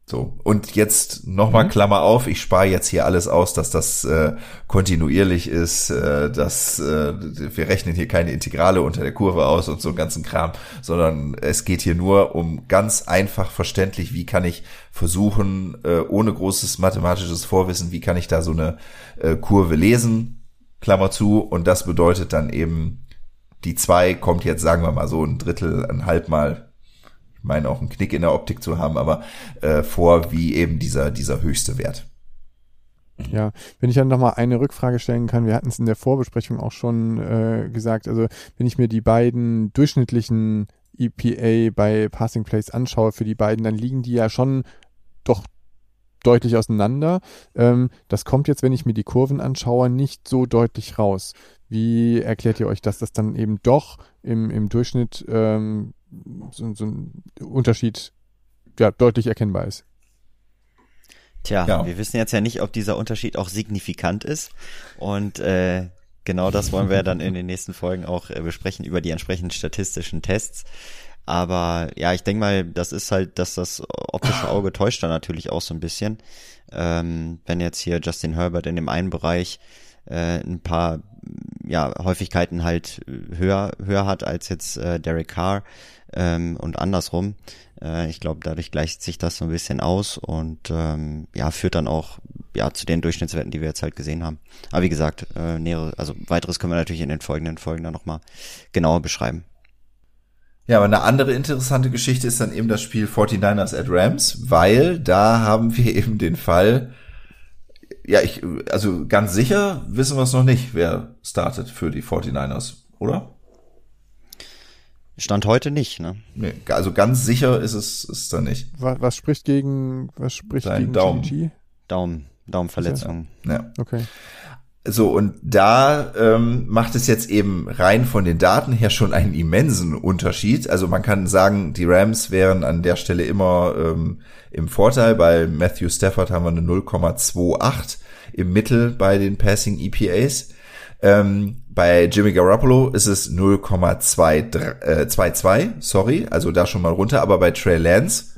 So, und jetzt nochmal mhm. Klammer auf, ich spare jetzt hier alles aus, dass das äh, kontinuierlich ist, äh, dass äh, wir rechnen hier keine Integrale unter der Kurve aus und so einen ganzen Kram, sondern es geht hier nur um ganz einfach verständlich, wie kann ich versuchen, äh, ohne großes mathematisches Vorwissen, wie kann ich da so eine äh, Kurve lesen, Klammer zu, und das bedeutet dann eben, die zwei kommt jetzt, sagen wir mal so ein Drittel, ein Halbmal meine auch einen Knick in der Optik zu haben, aber äh, vor wie eben dieser, dieser höchste Wert. Ja, wenn ich dann nochmal eine Rückfrage stellen kann, wir hatten es in der Vorbesprechung auch schon äh, gesagt, also wenn ich mir die beiden durchschnittlichen EPA bei Passing Plays anschaue für die beiden, dann liegen die ja schon doch deutlich auseinander. Ähm, das kommt jetzt, wenn ich mir die Kurven anschaue, nicht so deutlich raus. Wie erklärt ihr euch, dass das dann eben doch im, im Durchschnitt ähm, so, so ein Unterschied ja, deutlich erkennbar ist. Tja, ja. wir wissen jetzt ja nicht, ob dieser Unterschied auch signifikant ist. Und äh, Genau das wollen wir dann in den nächsten Folgen auch äh, besprechen über die entsprechenden statistischen Tests. Aber ja, ich denke mal, das ist halt, dass das optische Auge täuscht da natürlich auch so ein bisschen. Ähm, wenn jetzt hier Justin Herbert in dem einen Bereich äh, ein paar ja, Häufigkeiten halt höher, höher hat als jetzt äh, Derek Carr ähm, und andersrum. Äh, ich glaube, dadurch gleicht sich das so ein bisschen aus und ähm, ja, führt dann auch ja zu den Durchschnittswerten, die wir jetzt halt gesehen haben. Aber wie gesagt, äh, nähere, also weiteres können wir natürlich in den folgenden Folgen dann nochmal genauer beschreiben. Ja, aber eine andere interessante Geschichte ist dann eben das Spiel 49ers at Rams, weil da haben wir eben den Fall, ja, ich, also ganz sicher wissen wir es noch nicht, wer startet für die 49ers, oder? Stand heute nicht, ne? Nee, also ganz sicher ist es ist da nicht. Was, was spricht gegen was spricht Dein gegen Daumen. GG? Daumen, Daumenverletzung. Ja. Okay. So, und da ähm, macht es jetzt eben rein von den Daten her schon einen immensen Unterschied. Also man kann sagen, die Rams wären an der Stelle immer ähm, im Vorteil. Bei Matthew Stafford haben wir eine 0,28 im Mittel bei den Passing EPAs. Ähm, bei Jimmy Garoppolo ist es 0,22, äh, sorry, also da schon mal runter, aber bei Trey Lance,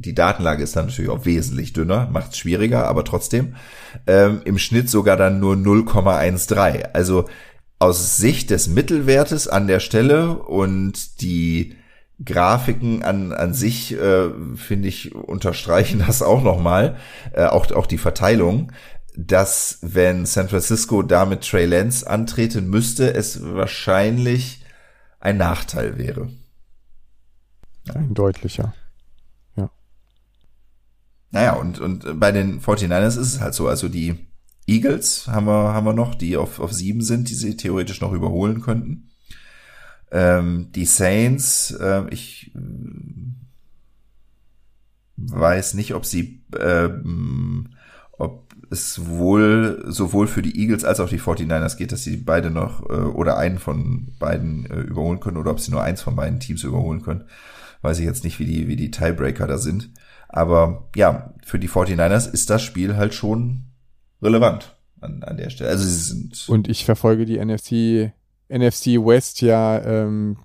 die Datenlage ist dann natürlich auch wesentlich dünner, macht es schwieriger, aber trotzdem, ähm, im Schnitt sogar dann nur 0,13. Also aus Sicht des Mittelwertes an der Stelle und die Grafiken an, an sich, äh, finde ich, unterstreichen das auch nochmal, äh, auch, auch die Verteilung dass wenn San Francisco da mit Trey Lance antreten müsste, es wahrscheinlich ein Nachteil wäre. Ein deutlicher. Ja. Naja, und, und bei den 49ers ist es halt so, also die Eagles haben wir, haben wir noch, die auf, auf sieben sind, die sie theoretisch noch überholen könnten. Ähm, die Saints, äh, ich weiß nicht, ob sie, äh, ob es wohl sowohl für die Eagles als auch die 49ers geht, dass sie beide noch äh, oder einen von beiden äh, überholen können oder ob sie nur eins von beiden Teams überholen können. Weiß ich jetzt nicht, wie die, wie die Tiebreaker da sind. Aber ja, für die 49ers ist das Spiel halt schon relevant an, an der Stelle. Also sie sind. Und ich verfolge die NFC NFC West ja ähm,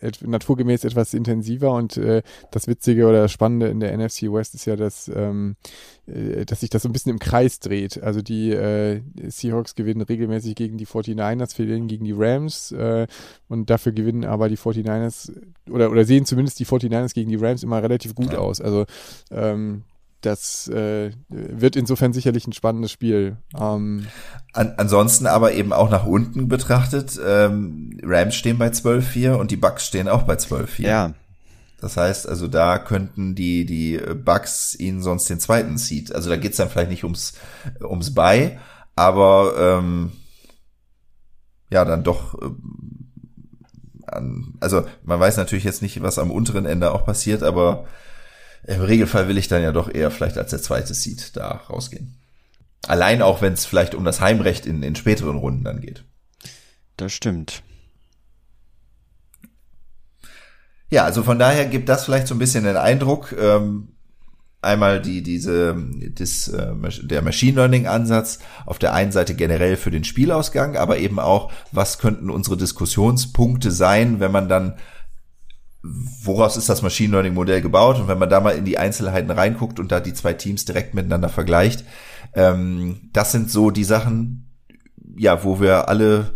et naturgemäß etwas intensiver und äh, das Witzige oder das Spannende in der NFC West ist ja, dass, ähm, äh, dass sich das so ein bisschen im Kreis dreht. Also die äh, Seahawks gewinnen regelmäßig gegen die 49ers, verlieren gegen die Rams äh, und dafür gewinnen aber die 49ers oder, oder sehen zumindest die 49ers gegen die Rams immer relativ gut aus. Also ähm, das äh, wird insofern sicherlich ein spannendes Spiel. Ähm, An, ansonsten aber eben auch nach unten betrachtet, ähm, Rams stehen bei 12-4 und die Bucks stehen auch bei 12-4. Ja. Das heißt, also da könnten die, die Bucks ihnen sonst den zweiten Seed. Also da geht's dann vielleicht nicht ums, ums Bei, aber ähm, ja, dann doch ähm, an, also man weiß natürlich jetzt nicht, was am unteren Ende auch passiert, aber im Regelfall will ich dann ja doch eher vielleicht als der zweite Seed da rausgehen. Allein auch, wenn es vielleicht um das Heimrecht in, in späteren Runden dann geht. Das stimmt. Ja, also von daher gibt das vielleicht so ein bisschen den Eindruck, ähm, einmal die diese das, äh, der Machine Learning Ansatz auf der einen Seite generell für den Spielausgang, aber eben auch was könnten unsere Diskussionspunkte sein, wenn man dann woraus ist das Machine Learning Modell gebaut und wenn man da mal in die Einzelheiten reinguckt und da die zwei Teams direkt miteinander vergleicht, ähm, das sind so die Sachen, ja, wo wir alle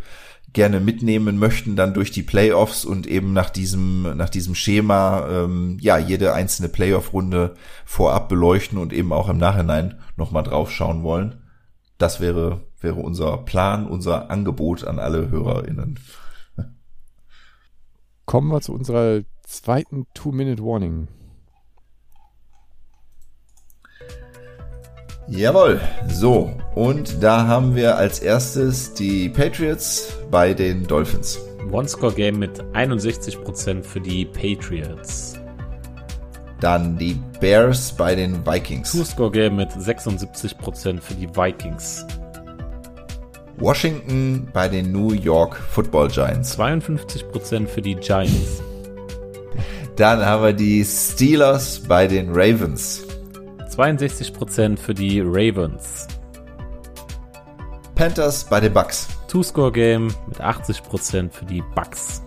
gerne mitnehmen möchten dann durch die Playoffs und eben nach diesem nach diesem Schema ähm, ja jede einzelne Playoff-Runde vorab beleuchten und eben auch im Nachhinein noch mal drauf schauen wollen. Das wäre wäre unser Plan, unser Angebot an alle HörerInnen. Kommen wir zu unserer zweiten Two-Minute-Warning. Jawohl, so, und da haben wir als erstes die Patriots bei den Dolphins. One-Score-Game mit 61% für die Patriots. Dann die Bears bei den Vikings. Two-Score-Game mit 76% für die Vikings. Washington bei den New York Football Giants. 52% für die Giants. Dann haben wir die Steelers bei den Ravens. 62% für die Ravens. Panthers bei den Bucks. Two-Score-Game mit 80% für die Bucks.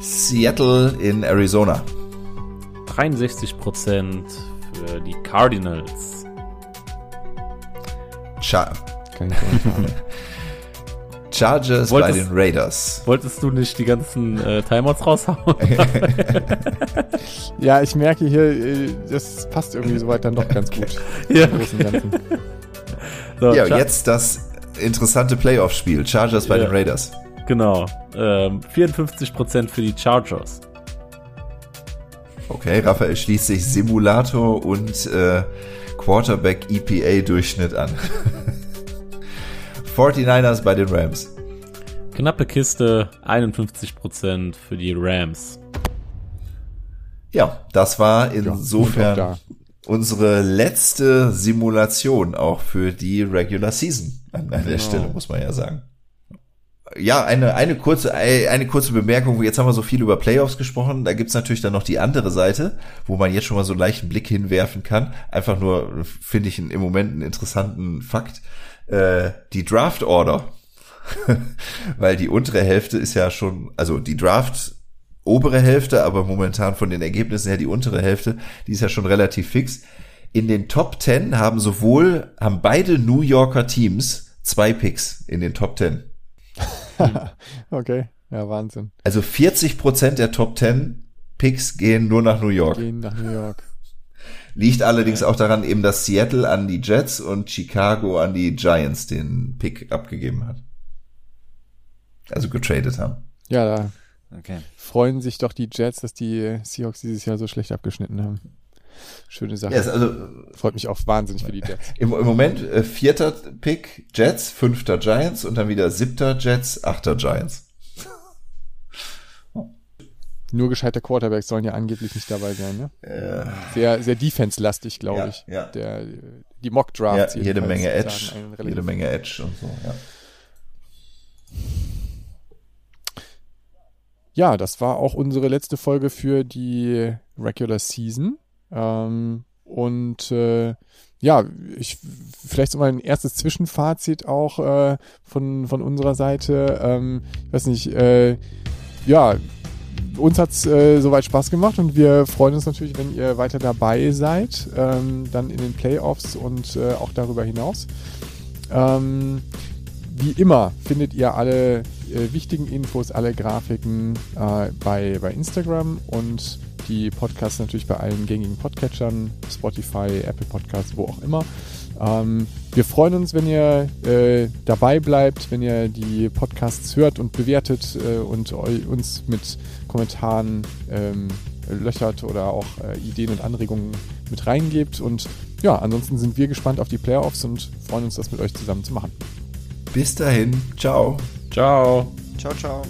Seattle in Arizona. 63% für die Cardinals. Char Chargers wolltest, bei den Raiders. Wolltest du nicht die ganzen äh, Timeouts raushauen? ja, ich merke hier, äh, das passt irgendwie soweit dann doch ganz gut. ja. So, ja, jetzt das interessante Playoff-Spiel. Chargers bei ja. den Raiders. Genau. Ähm, 54% für die Chargers. Okay, Raphael schließt sich Simulator und äh, Quarterback EPA-Durchschnitt an. 49ers bei den Rams. Knappe Kiste, 51% für die Rams. Ja, das war insofern ja, unsere letzte Simulation auch für die Regular Season an der genau. Stelle, muss man ja sagen. Ja, eine, eine kurze, eine kurze Bemerkung. Jetzt haben wir so viel über Playoffs gesprochen. Da gibt's natürlich dann noch die andere Seite, wo man jetzt schon mal so einen leichten Blick hinwerfen kann. Einfach nur, finde ich, im Moment einen interessanten Fakt. Äh, die Draft Order. Weil die untere Hälfte ist ja schon, also die Draft obere Hälfte, aber momentan von den Ergebnissen her die untere Hälfte, die ist ja schon relativ fix. In den Top 10 haben sowohl, haben beide New Yorker Teams zwei Picks in den Top 10. okay, ja, Wahnsinn. Also 40 Prozent der Top 10 Picks gehen nur nach New York. Gehen nach New York. Liegt allerdings auch daran eben, dass Seattle an die Jets und Chicago an die Giants den Pick abgegeben hat. Also getradet haben. Ja, da Okay. Freuen sich doch die Jets, dass die Seahawks dieses Jahr so schlecht abgeschnitten haben. Schöne Sache. Yes, also, Freut mich auch wahnsinnig für die Jets. Im, im Moment äh, vierter Pick Jets, fünfter Giants und dann wieder siebter Jets, achter Giants. Nur gescheite Quarterbacks sollen ja angeblich nicht dabei sein, ne? Ja. Sehr, sehr defense-lastig, glaube ja, ich. Ja. Der, die Mock-Drafts. Ja, jede Menge Edge. Jede Menge Edge und so, ja. Ja, das war auch unsere letzte Folge für die Regular Season. Ähm, und äh, ja, ich vielleicht so mal ein erstes Zwischenfazit auch äh, von, von unserer Seite. Ähm, ich weiß nicht, äh, ja, uns hat's äh, soweit Spaß gemacht und wir freuen uns natürlich, wenn ihr weiter dabei seid, ähm, dann in den Playoffs und äh, auch darüber hinaus. Ähm, wie immer findet ihr alle äh, wichtigen Infos, alle Grafiken äh, bei, bei Instagram und die Podcasts natürlich bei allen gängigen Podcatchern, Spotify, Apple Podcasts, wo auch immer. Ähm, wir freuen uns, wenn ihr äh, dabei bleibt, wenn ihr die Podcasts hört und bewertet äh, und uns mit Kommentaren ähm, löchert oder auch äh, Ideen und Anregungen mit reingebt. Und ja, ansonsten sind wir gespannt auf die Playoffs und freuen uns, das mit euch zusammen zu machen. Bis dahin. Ciao. Ciao. Ciao, ciao.